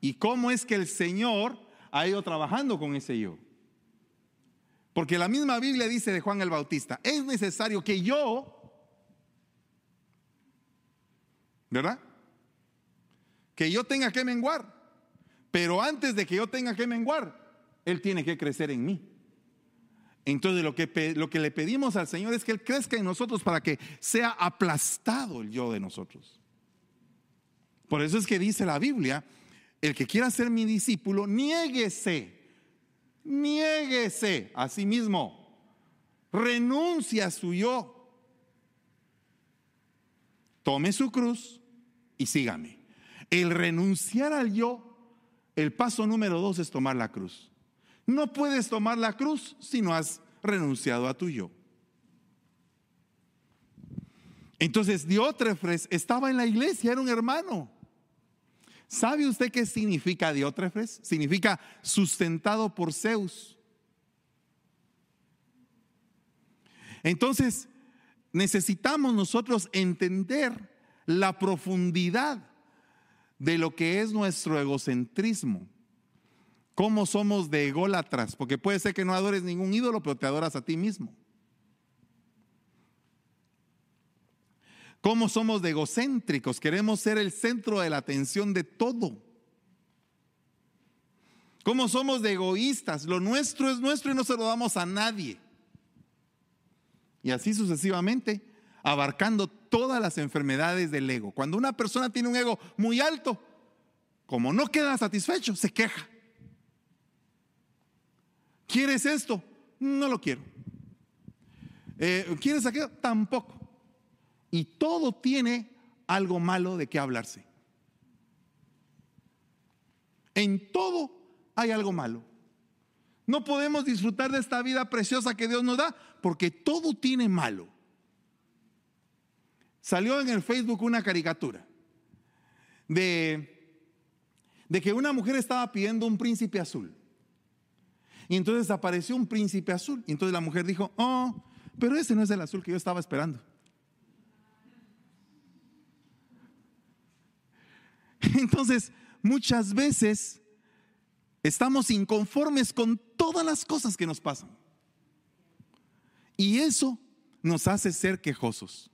Speaker 4: Y cómo es que el Señor ha ido trabajando con ese yo. Porque la misma Biblia dice de Juan el Bautista, es necesario que yo ¿verdad? Que yo tenga que menguar. Pero antes de que yo tenga que menguar, Él tiene que crecer en mí. Entonces lo que, lo que le pedimos al Señor es que Él crezca en nosotros para que sea aplastado el yo de nosotros. Por eso es que dice la Biblia, el que quiera ser mi discípulo, niéguese, niéguese a sí mismo, renuncia a su yo, tome su cruz y sígame. El renunciar al yo, el paso número dos es tomar la cruz. No puedes tomar la cruz si no has renunciado a tu yo. Entonces Diótrefes estaba en la iglesia, era un hermano. ¿Sabe usted qué significa Diótrefes? Significa sustentado por Zeus. Entonces, necesitamos nosotros entender la profundidad de lo que es nuestro egocentrismo. ¿Cómo somos de ególatras? Porque puede ser que no adores ningún ídolo, pero te adoras a ti mismo. ¿Cómo somos de egocéntricos? Queremos ser el centro de la atención de todo. ¿Cómo somos de egoístas? Lo nuestro es nuestro y no se lo damos a nadie. Y así sucesivamente, abarcando todas las enfermedades del ego. Cuando una persona tiene un ego muy alto, como no queda satisfecho, se queja. ¿Quieres esto? No lo quiero. Eh, ¿Quieres aquello? Tampoco. Y todo tiene algo malo de qué hablarse. En todo hay algo malo. No podemos disfrutar de esta vida preciosa que Dios nos da porque todo tiene malo. Salió en el Facebook una caricatura de, de que una mujer estaba pidiendo un príncipe azul. Y entonces apareció un príncipe azul. Y entonces la mujer dijo, oh, pero ese no es el azul que yo estaba esperando. Entonces, muchas veces estamos inconformes con todas las cosas que nos pasan. Y eso nos hace ser quejosos.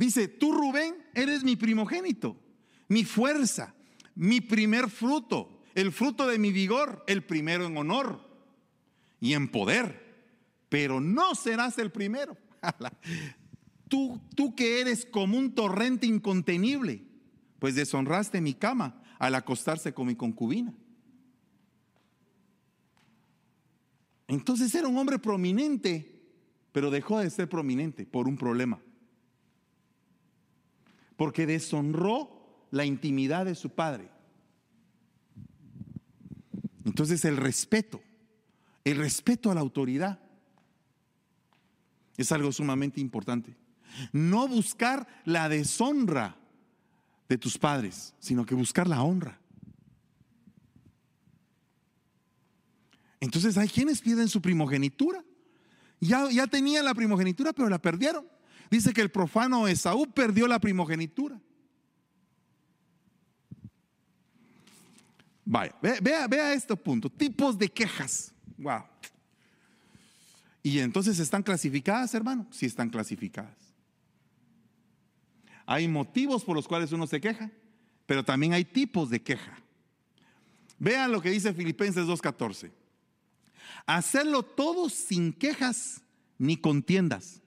Speaker 4: Dice, tú Rubén eres mi primogénito, mi fuerza, mi primer fruto, el fruto de mi vigor, el primero en honor y en poder, pero no serás el primero. tú, tú que eres como un torrente incontenible, pues deshonraste mi cama al acostarse con mi concubina. Entonces era un hombre prominente, pero dejó de ser prominente por un problema. Porque deshonró la intimidad de su padre. Entonces el respeto, el respeto a la autoridad es algo sumamente importante. No buscar la deshonra de tus padres, sino que buscar la honra. Entonces hay quienes pierden su primogenitura. Ya, ya tenían la primogenitura, pero la perdieron. Dice que el profano Esaú perdió la primogenitura. Vaya, vea, vea este punto. Tipos de quejas. Wow. Y entonces están clasificadas, hermano. Sí están clasificadas. Hay motivos por los cuales uno se queja, pero también hay tipos de queja. Vean lo que dice Filipenses 2.14. Hacerlo todo sin quejas ni contiendas,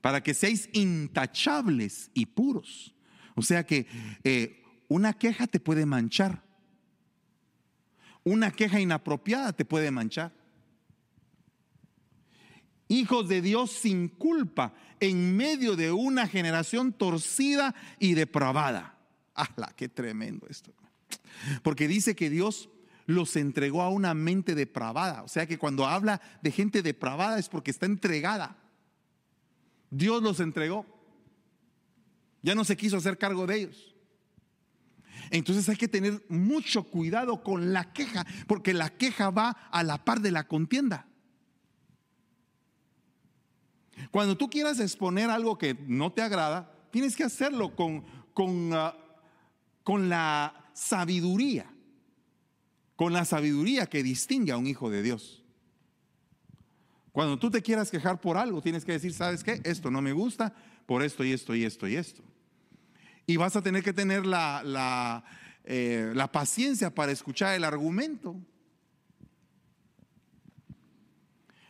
Speaker 4: para que seáis intachables y puros. O sea que eh, una queja te puede manchar una queja inapropiada te puede manchar. Hijos de Dios sin culpa en medio de una generación torcida y depravada. ¡Hala, qué tremendo esto! Porque dice que Dios los entregó a una mente depravada. O sea que cuando habla de gente depravada es porque está entregada. Dios los entregó. Ya no se quiso hacer cargo de ellos. Entonces hay que tener mucho cuidado con la queja, porque la queja va a la par de la contienda. Cuando tú quieras exponer algo que no te agrada, tienes que hacerlo con, con, ah, con la sabiduría, con la sabiduría que distingue a un hijo de Dios. Cuando tú te quieras quejar por algo, tienes que decir, ¿sabes qué? Esto no me gusta por esto y esto y esto y esto. Y vas a tener que tener la, eh, la paciencia para escuchar el argumento.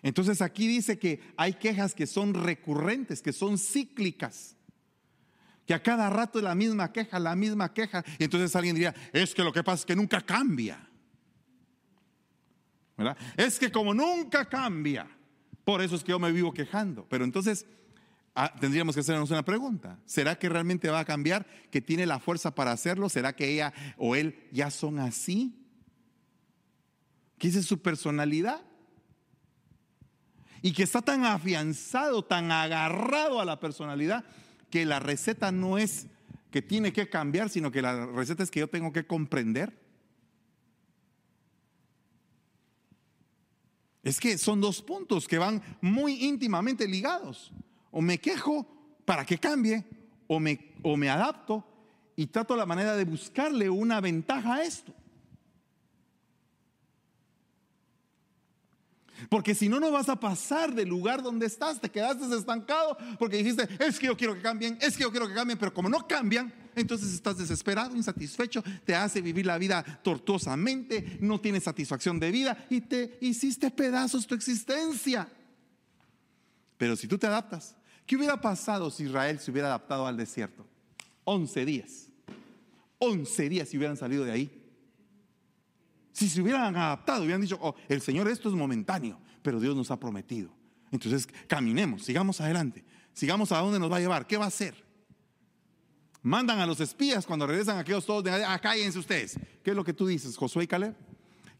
Speaker 4: Entonces aquí dice que hay quejas que son recurrentes, que son cíclicas. Que a cada rato es la misma queja, la misma queja. Y entonces alguien diría, es que lo que pasa es que nunca cambia. ¿Verdad? Es que como nunca cambia, por eso es que yo me vivo quejando. Pero entonces ah, tendríamos que hacernos una pregunta. ¿Será que realmente va a cambiar? ¿Que tiene la fuerza para hacerlo? ¿Será que ella o él ya son así? ¿Qué es su personalidad? Y que está tan afianzado, tan agarrado a la personalidad, que la receta no es que tiene que cambiar, sino que la receta es que yo tengo que comprender. Es que son dos puntos que van muy íntimamente ligados. O me quejo para que cambie, o me, o me adapto y trato la manera de buscarle una ventaja a esto. Porque si no, no vas a pasar del lugar donde estás, te quedaste estancado porque dijiste, es que yo quiero que cambien, es que yo quiero que cambien, pero como no cambian, entonces estás desesperado, insatisfecho, te hace vivir la vida tortuosamente, no tienes satisfacción de vida y te hiciste pedazos tu existencia. Pero si tú te adaptas, ¿qué hubiera pasado si Israel se hubiera adaptado al desierto? 11 días. 11 días si hubieran salido de ahí. Si se hubieran adaptado, hubieran dicho, oh, el Señor esto es momentáneo, pero Dios nos ha prometido. Entonces, caminemos, sigamos adelante, sigamos a dónde nos va a llevar, ¿qué va a hacer? Mandan a los espías cuando regresan aquellos todos de ah, cállense ustedes. ¿Qué es lo que tú dices, Josué y Caleb?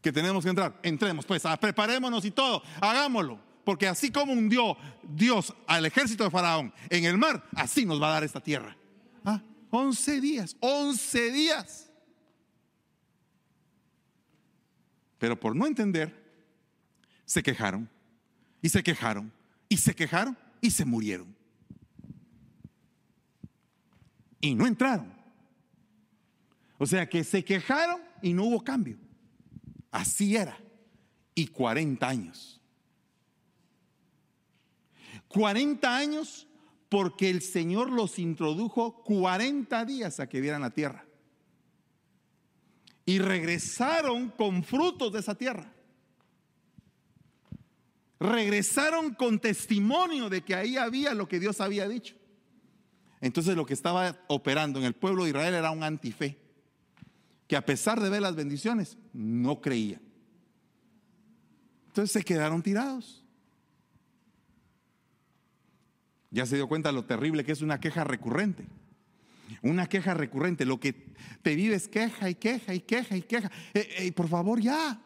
Speaker 4: Que tenemos que entrar. Entremos, pues, preparémonos y todo, hagámoslo. Porque así como hundió Dios al ejército de Faraón en el mar, así nos va a dar esta tierra. Ah, 11 días, 11 días. Pero por no entender, se quejaron y se quejaron y se quejaron y se murieron. Y no entraron. O sea que se quejaron y no hubo cambio. Así era. Y 40 años. 40 años porque el Señor los introdujo 40 días a que vieran la tierra y regresaron con frutos de esa tierra. Regresaron con testimonio de que ahí había lo que Dios había dicho. Entonces lo que estaba operando en el pueblo de Israel era un antife, que a pesar de ver las bendiciones, no creía. Entonces se quedaron tirados. Ya se dio cuenta lo terrible que es una queja recurrente. Una queja recurrente, lo que te vives queja y queja y queja y queja. Eh, por favor, ya.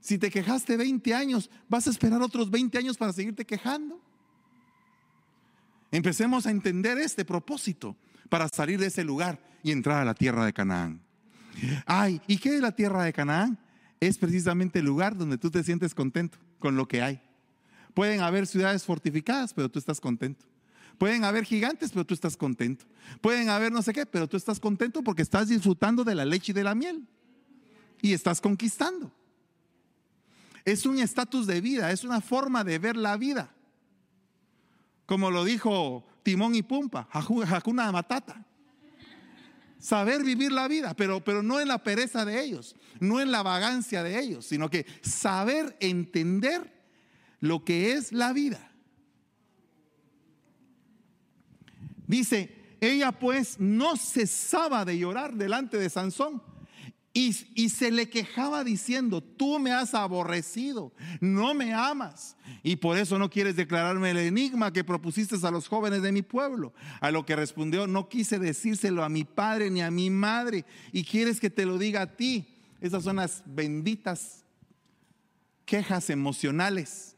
Speaker 4: Si te quejaste 20 años, ¿vas a esperar otros 20 años para seguirte quejando? Empecemos a entender este propósito para salir de ese lugar y entrar a la tierra de Canaán. Ay, ¿y qué es la tierra de Canaán? Es precisamente el lugar donde tú te sientes contento con lo que hay. Pueden haber ciudades fortificadas, pero tú estás contento. Pueden haber gigantes, pero tú estás contento. Pueden haber no sé qué, pero tú estás contento porque estás disfrutando de la leche y de la miel. Y estás conquistando. Es un estatus de vida, es una forma de ver la vida. Como lo dijo Timón y Pumpa, Hakuna Matata. Saber vivir la vida, pero, pero no en la pereza de ellos, no en la vagancia de ellos, sino que saber entender lo que es la vida. Dice, ella pues no cesaba de llorar delante de Sansón. Y, y, se le quejaba diciendo, tú me has aborrecido, no me amas. Y por eso no quieres declararme el enigma que propusiste a los jóvenes de mi pueblo. A lo que respondió, no quise decírselo a mi padre ni a mi madre. Y quieres que te lo diga a ti. Esas son las benditas quejas emocionales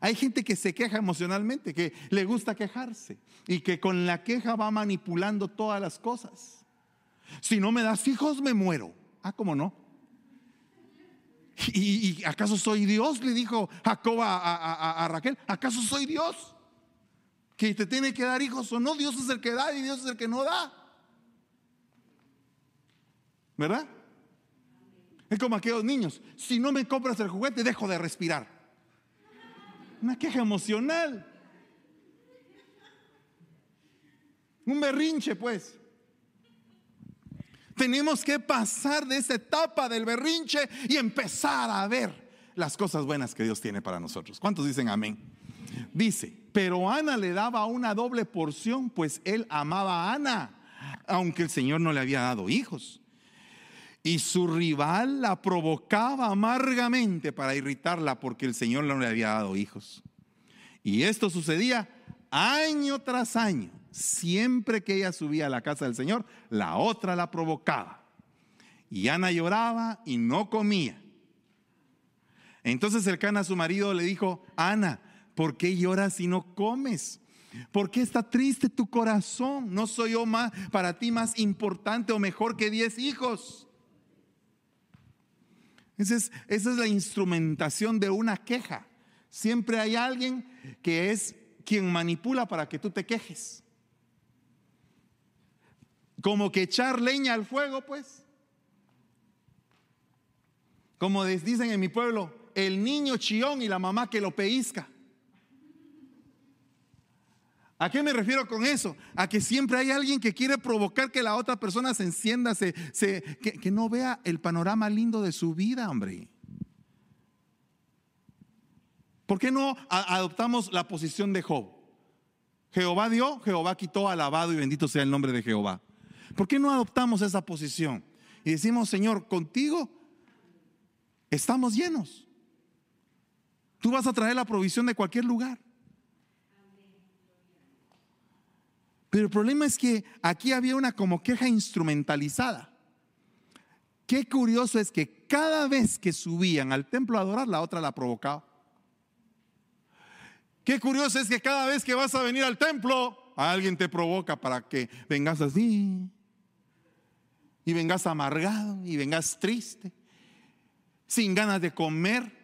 Speaker 4: hay gente que se queja emocionalmente, que le gusta quejarse y que con la queja va manipulando todas las cosas. Si no me das hijos, me muero. Ah, ¿cómo no? ¿Y, acaso soy Dios? Le dijo Jacob a, a Raquel. ¿Acaso soy Dios? Que te tiene que dar hijos o no. Dios es el que da y Dios es el que no da. ¿Verdad? Es como aquellos niños. Si no me compras el juguete, dejo de respirar. Una queja emocional. Un berrinche, pues. Tenemos que pasar de esa etapa del berrinche y empezar a ver las cosas buenas que Dios tiene para nosotros. ¿Cuántos dicen amén? Dice, pero Ana le daba una doble porción, pues él amaba a Ana, aunque el Señor no le había dado hijos. Y su rival la provocaba amargamente para irritarla porque el Señor no le había dado hijos. Y esto sucedía año tras año. Siempre que ella subía a la casa del Señor, la otra la provocaba. Y Ana lloraba y no comía. Entonces el Cana, su marido, le dijo, Ana, ¿por qué lloras y no comes? ¿Por qué está triste tu corazón? ¿No soy yo más, para ti más importante o mejor que diez hijos? Esa es, esa es la instrumentación de una queja. Siempre hay alguien que es quien manipula para que tú te quejes. Como que echar leña al fuego, pues. Como dicen en mi pueblo, el niño chión y la mamá que lo pellizca. ¿A qué me refiero con eso? A que siempre hay alguien que quiere provocar que la otra persona se encienda, se, que, que no vea el panorama lindo de su vida, hombre. ¿Por qué no adoptamos la posición de Job? Jehová dio, Jehová quitó, alabado y bendito sea el nombre de Jehová. ¿Por qué no adoptamos esa posición? Y decimos, Señor, contigo estamos llenos. Tú vas a traer la provisión de cualquier lugar. Pero el problema es que aquí había una como queja instrumentalizada. Qué curioso es que cada vez que subían al templo a adorar, la otra la provocaba. Qué curioso es que cada vez que vas a venir al templo, alguien te provoca para que vengas así. Y vengas amargado y vengas triste, sin ganas de comer.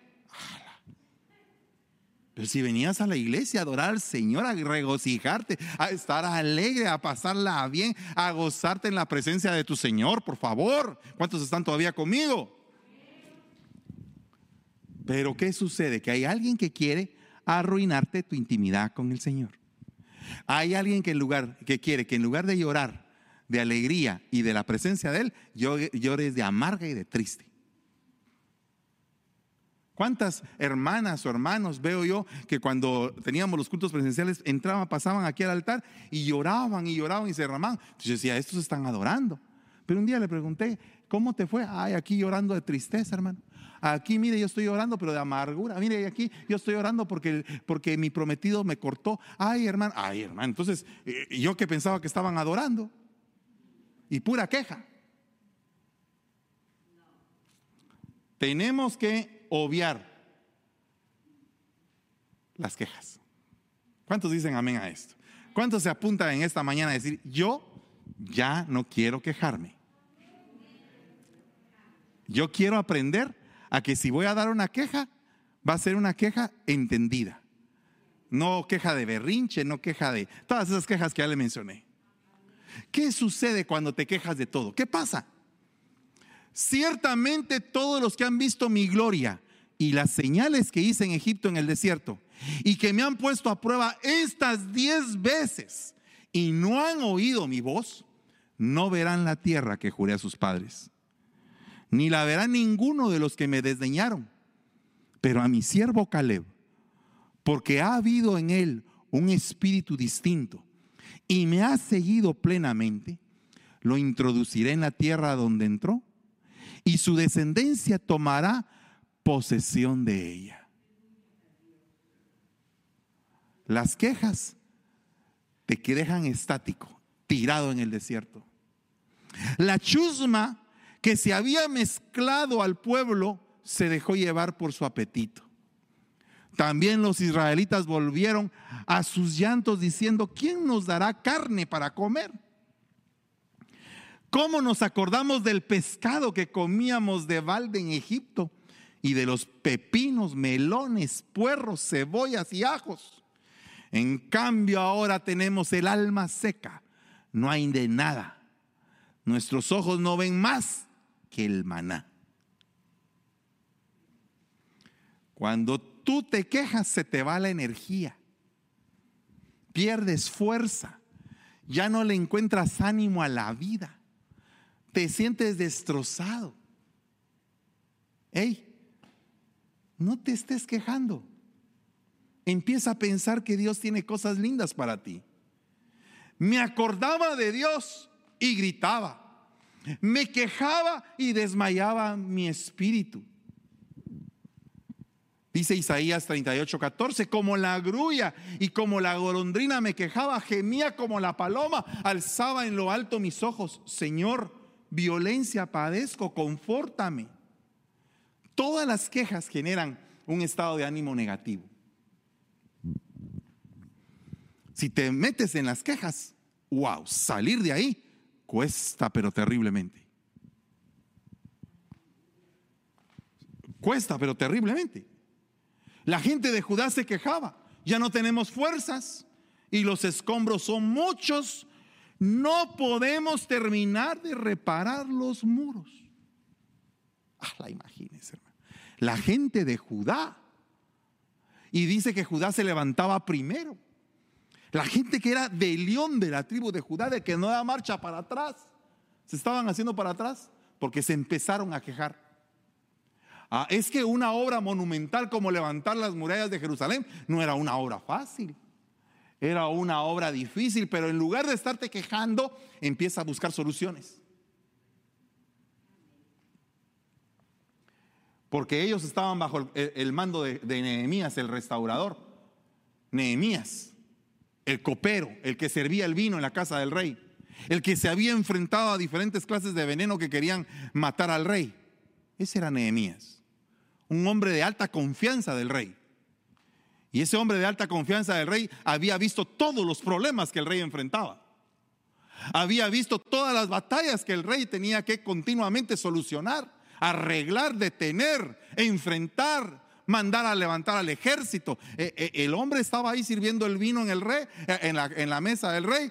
Speaker 4: Pero si venías a la iglesia a adorar al Señor, a regocijarte, a estar alegre, a pasarla bien, a gozarte en la presencia de tu Señor, por favor. ¿Cuántos están todavía conmigo? Pero ¿qué sucede? Que hay alguien que quiere arruinarte tu intimidad con el Señor. Hay alguien que en lugar que quiere que en lugar de llorar de alegría y de la presencia de él, llores de amarga y de triste. ¿Cuántas hermanas o hermanos veo yo que cuando teníamos los cultos presenciales entraban, pasaban aquí al altar y lloraban y lloraban y se derramaban? Entonces yo decía, estos están adorando. Pero un día le pregunté, ¿cómo te fue? Ay, aquí llorando de tristeza, hermano. Aquí, mire, yo estoy llorando, pero de amargura. Mire, aquí yo estoy llorando porque, porque mi prometido me cortó. Ay, hermano, ay, hermano. Entonces, eh, yo que pensaba que estaban adorando. Y pura queja. Tenemos que obviar las quejas. ¿Cuántos dicen amén a esto? ¿Cuántos se apuntan en esta mañana a decir, yo ya no quiero quejarme? Yo quiero aprender a que si voy a dar una queja, va a ser una queja entendida. No queja de berrinche, no queja de todas esas quejas que ya le mencioné. ¿Qué sucede cuando te quejas de todo? ¿Qué pasa? Ciertamente todos los que han visto mi gloria y las señales que hice en Egipto en el desierto y que me han puesto a prueba estas diez veces y no han oído mi voz, no verán la tierra que juré a sus padres, ni la verá ninguno de los que me desdeñaron. Pero a mi siervo Caleb, porque ha habido en él un espíritu distinto y me ha seguido plenamente, lo introduciré en la tierra donde entró y su descendencia tomará posesión de ella. Las quejas te dejan estático, tirado en el desierto. La chusma que se había mezclado al pueblo se dejó llevar por su apetito. También los israelitas volvieron a sus llantos diciendo, ¿quién nos dará carne para comer? ¿Cómo nos acordamos del pescado que comíamos de balde en Egipto y de los pepinos, melones, puerros, cebollas y ajos? En cambio ahora tenemos el alma seca, no hay de nada. Nuestros ojos no ven más que el maná. Cuando tú te quejas se te va la energía, pierdes fuerza, ya no le encuentras ánimo a la vida te sientes destrozado. Hey, no te estés quejando. Empieza a pensar que Dios tiene cosas lindas para ti. Me acordaba de Dios y gritaba. Me quejaba y desmayaba mi espíritu. Dice Isaías 38, 14, como la grulla y como la golondrina me quejaba, gemía como la paloma, alzaba en lo alto mis ojos. Señor, violencia padezco, confórtame. Todas las quejas generan un estado de ánimo negativo. Si te metes en las quejas, wow, salir de ahí cuesta, pero terriblemente. Cuesta, pero terriblemente. La gente de Judá se quejaba, ya no tenemos fuerzas y los escombros son muchos, no podemos terminar de reparar los muros. Ah, la imagínense, hermano. La gente de Judá. Y dice que Judá se levantaba primero. La gente que era de león de la tribu de Judá, de que no da marcha para atrás, se estaban haciendo para atrás porque se empezaron a quejar. Ah, es que una obra monumental como levantar las murallas de Jerusalén no era una obra fácil. Era una obra difícil, pero en lugar de estarte quejando, empieza a buscar soluciones. Porque ellos estaban bajo el, mando de, de Nehemías, el restaurador. Nehemías, el copero, el que servía el vino en la casa del rey, el que se había enfrentado a diferentes clases de veneno que querían matar al rey. Ese era Nehemías un hombre de alta confianza del rey. Y ese hombre de alta confianza del rey había visto todos los problemas que el rey enfrentaba. Había visto todas las batallas que el rey tenía que continuamente solucionar, arreglar, detener, enfrentar, mandar a levantar al ejército. Eh, eh, el hombre estaba ahí sirviendo el vino en el rey, eh, en la, en la mesa del rey,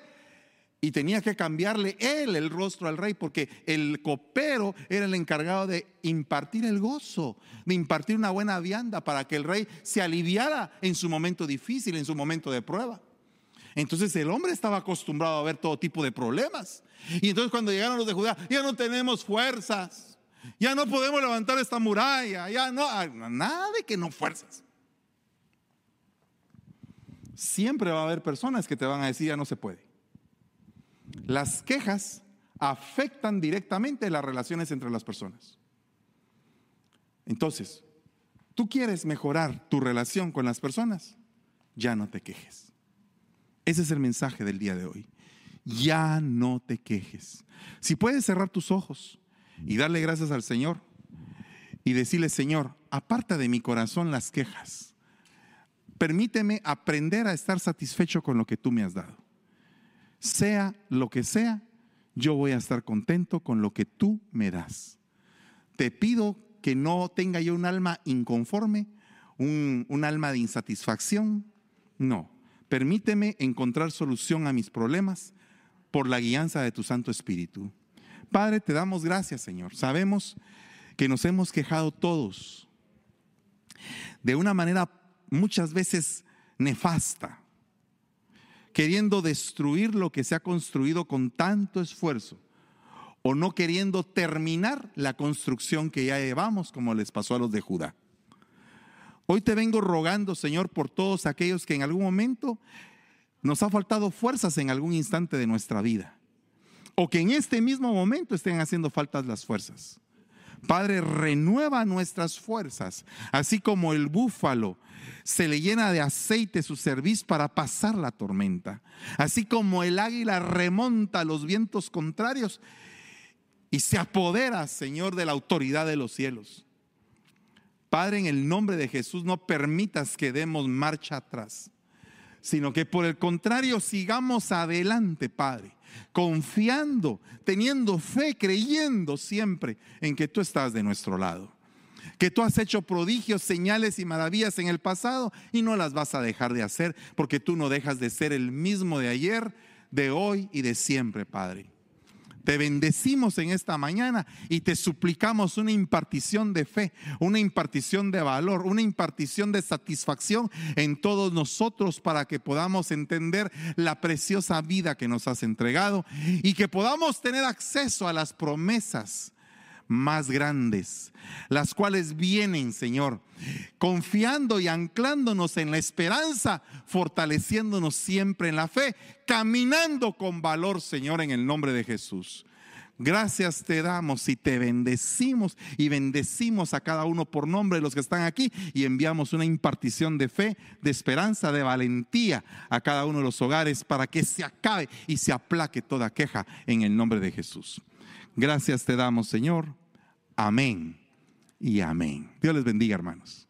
Speaker 4: y tenía que cambiarle él el rostro al rey porque el copero era el encargado de impartir el gozo, de impartir una buena vianda para que el rey se aliviara en su momento difícil, en su momento de prueba. Entonces el hombre estaba acostumbrado a ver todo tipo de problemas. Y entonces cuando llegaron los de Judá, ya no tenemos fuerzas, ya no podemos levantar esta muralla, ya no, ah, nada de que no fuerzas. Siempre va a haber personas que te van a decir ya no se puede. Las quejas afectan directamente las relaciones entre las personas. Entonces, tú quieres mejorar tu relación con las personas, ya no te quejes. Ese es el mensaje del día de hoy. Ya no te quejes. Si puedes cerrar tus ojos y darle gracias al Señor y decirle, Señor, aparta de mi corazón las quejas. Permíteme aprender a estar satisfecho con lo que tú me has dado sea lo que sea, yo voy a estar contento con lo que tú me das. Te pido que no tenga yo un alma inconforme, un, alma de insatisfacción. No, permíteme encontrar solución a mis problemas por la guianza de tu Santo Espíritu. Padre, te damos gracias, Señor. Sabemos que nos hemos quejado todos de una manera muchas veces nefasta queriendo destruir lo que se ha construido con tanto esfuerzo o no queriendo terminar la construcción que ya llevamos como les pasó a los de Judá. Hoy te vengo rogando, Señor, por todos aquellos que en algún momento nos ha faltado fuerzas en algún instante de nuestra vida o que en este mismo momento estén haciendo faltas las fuerzas. Padre, renueva nuestras fuerzas, así como el búfalo se le llena de aceite su cerviz para pasar la tormenta, así como el águila remonta los vientos contrarios y se apodera, Señor, de la autoridad de los cielos. Padre, en el nombre de Jesús, no permitas que demos marcha atrás, sino que por el contrario sigamos adelante, Padre confiando, teniendo fe, creyendo siempre en que tú estás de nuestro lado. Que tú has hecho prodigios, señales y maravillas en el pasado y no las vas a dejar de hacer porque tú no dejas de ser el mismo de ayer, de hoy y de siempre, Padre. Te bendecimos en esta mañana y te suplicamos una impartición de fe, una impartición de valor, una impartición de satisfacción en todos nosotros para que podamos entender la preciosa vida que nos has entregado y que podamos tener acceso a las promesas más grandes, las cuales vienen, Señor, confiando y anclándonos en la esperanza, fortaleciéndonos siempre en la fe, caminando con valor, Señor, en el nombre de Jesús. Gracias te damos y te bendecimos y bendecimos a cada uno por nombre de los que están aquí y enviamos una impartición de fe, de esperanza, de valentía a cada uno de los hogares para que se acabe y se aplaque toda queja en el nombre de Jesús. Gracias te damos, Señor. Amén y amén. Dios les bendiga, hermanos.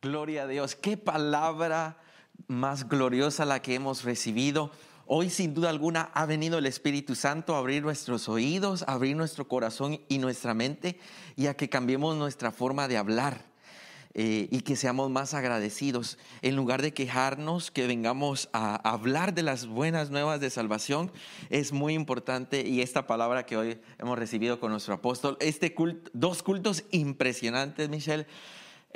Speaker 1: Gloria a Dios. Qué palabra más gloriosa la que hemos recibido. Hoy sin duda alguna ha venido el Espíritu Santo a abrir nuestros oídos, a abrir nuestro corazón y nuestra mente y a que cambiemos nuestra forma de hablar. Eh, y que seamos más agradecidos. En lugar de quejarnos, que vengamos a hablar de las buenas nuevas de salvación, es muy importante y esta palabra que hoy hemos recibido con nuestro apóstol, este culto, dos cultos impresionantes, Michelle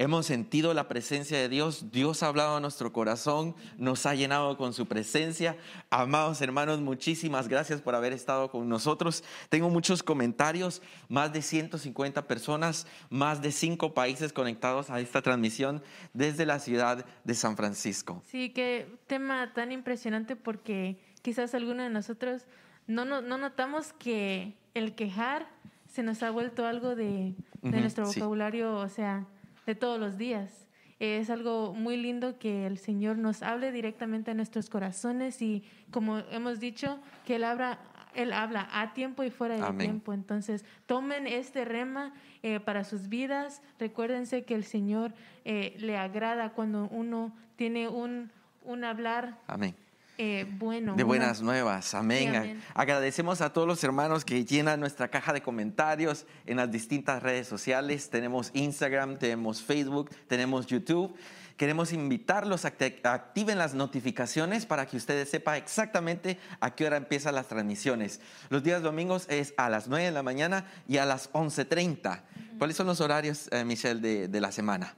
Speaker 1: Hemos sentido la presencia de Dios, Dios ha hablado a nuestro corazón, nos ha llenado con su presencia. Amados hermanos, muchísimas gracias por haber estado con nosotros. Tengo muchos comentarios, más de 150 personas, más de cinco países conectados a esta transmisión desde la ciudad de San Francisco.
Speaker 2: Sí, qué tema tan impresionante porque quizás algunos de nosotros no, no, notamos que el quejar se nos ha vuelto algo de, nuestro vocabulario, o sea de todos los días. Es algo muy lindo que el Señor nos hable directamente a nuestros corazones y como hemos dicho, que Él habla, él habla a tiempo y fuera de tiempo. Entonces, tomen este rema eh, para sus vidas. Recuérdense que el Señor eh, le agrada cuando uno tiene un, un hablar.
Speaker 1: Amén
Speaker 2: eh, bueno,
Speaker 1: de buenas nuevas. Amén. Agradecemos a todos los hermanos que llenan nuestra caja de comentarios en las distintas redes sociales. Tenemos Instagram, tenemos Facebook, tenemos YouTube. Queremos invitarlos a que activen las notificaciones para que ustedes sepan exactamente a qué hora empiezan las transmisiones. Los días domingos es a las 9 de la mañana y a las 11.30. ¿Cuáles son los horarios, eh, Michelle, de, la semana?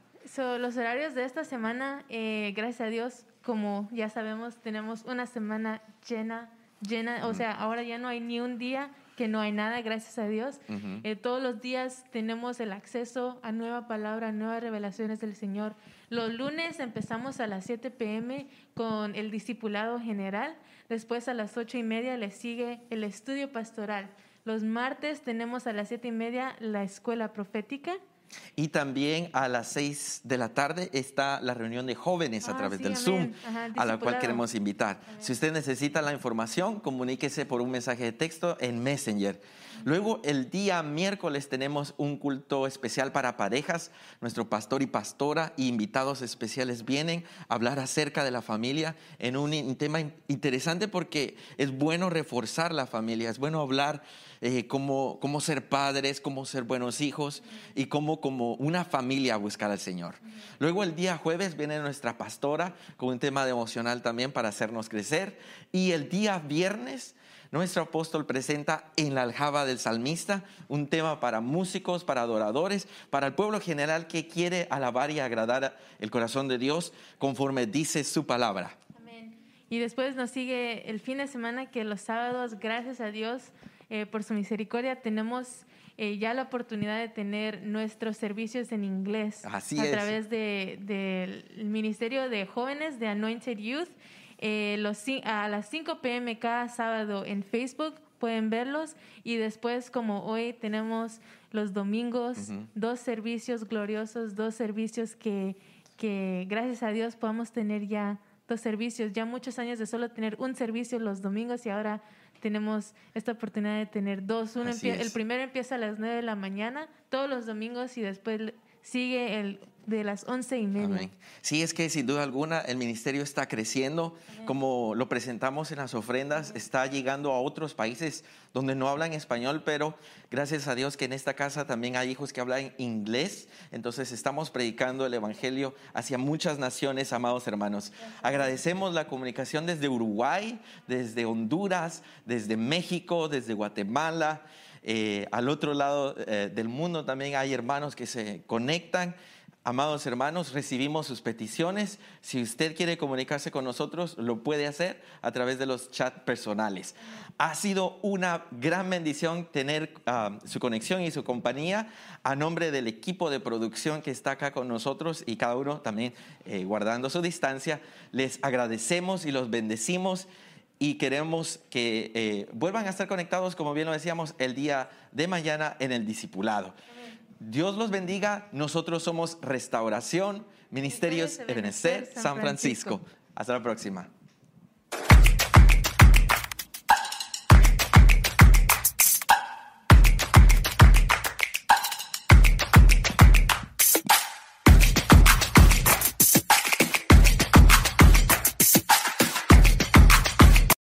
Speaker 2: los horarios de esta semana, eh, gracias a Dios, como ya sabemos, tenemos una semana llena, llena, o sea, ahora ya no hay ni un día que no hay nada, gracias a Dios. Eh, todos los días tenemos el acceso a nueva palabra, a nuevas revelaciones del Señor. Los lunes empezamos a las 7 pm con el discipulado general, después a las 8 y media le sigue el estudio pastoral. Los martes tenemos a las 7 y media la escuela profética.
Speaker 1: Y también a las seis de la tarde está la reunión de jóvenes a ah, través del Zoom, a la cual queremos invitar. Si usted necesita la información, comuníquese por un mensaje de texto en Messenger. Luego, el día miércoles tenemos un culto especial para parejas. Nuestro pastor y pastora y invitados especiales vienen a hablar acerca de la familia en un tema interesante porque es bueno reforzar la familia, es bueno hablar eh, cómo, cómo, ser padres, cómo ser buenos hijos y cómo como una familia buscar al Señor. Luego el día jueves viene nuestra pastora con un tema devocional también para hacernos crecer. Y el día viernes nuestro apóstol presenta en la aljaba del salmista un tema para músicos, para adoradores, para el pueblo general que quiere alabar y agradar el corazón de Dios conforme dice su palabra.
Speaker 2: Y después nos sigue el fin de semana que los sábados, gracias a Dios, eh, por su misericordia, tenemos eh, ya la oportunidad de tener nuestros servicios en inglés
Speaker 1: a
Speaker 2: través del Ministerio de Jóvenes de Anointed Youth. Eh, los, a las 5 pm cada sábado en Facebook pueden verlos y después como hoy tenemos los domingos, dos servicios gloriosos, dos servicios que, que gracias a Dios podamos tener ya dos servicios, ya muchos años de solo tener un servicio los domingos y ahora tenemos esta oportunidad de tener dos. Uno el primero empieza a las 9 de la mañana, todos los domingos, y después sigue el de las once y media.
Speaker 1: Sí, es que sin duda alguna el ministerio está creciendo, como lo presentamos en las ofrendas, está llegando a otros países donde no hablan español, pero gracias a Dios que en esta casa también hay hijos que hablan inglés, entonces estamos predicando el Evangelio hacia muchas naciones, amados hermanos. Agradecemos la comunicación desde Uruguay, desde Honduras, desde México, desde Guatemala. Eh, al otro lado eh, del mundo también hay hermanos que se conectan Amados hermanos, recibimos sus peticiones. Si usted quiere comunicarse con nosotros, lo puede hacer a través de los chats personales. Ha sido una gran bendición tener ah, su conexión y su compañía a nombre del equipo de producción que está acá con nosotros y cada uno también eh, guardando su distancia. Les agradecemos y los bendecimos y queremos que eh, vuelvan a estar conectados, como bien lo decíamos, el día de mañana en el discipulado. Dios los bendiga. Nosotros somos Restauración, Ministerios Ebenezer, San Francisco. Hasta la próxima.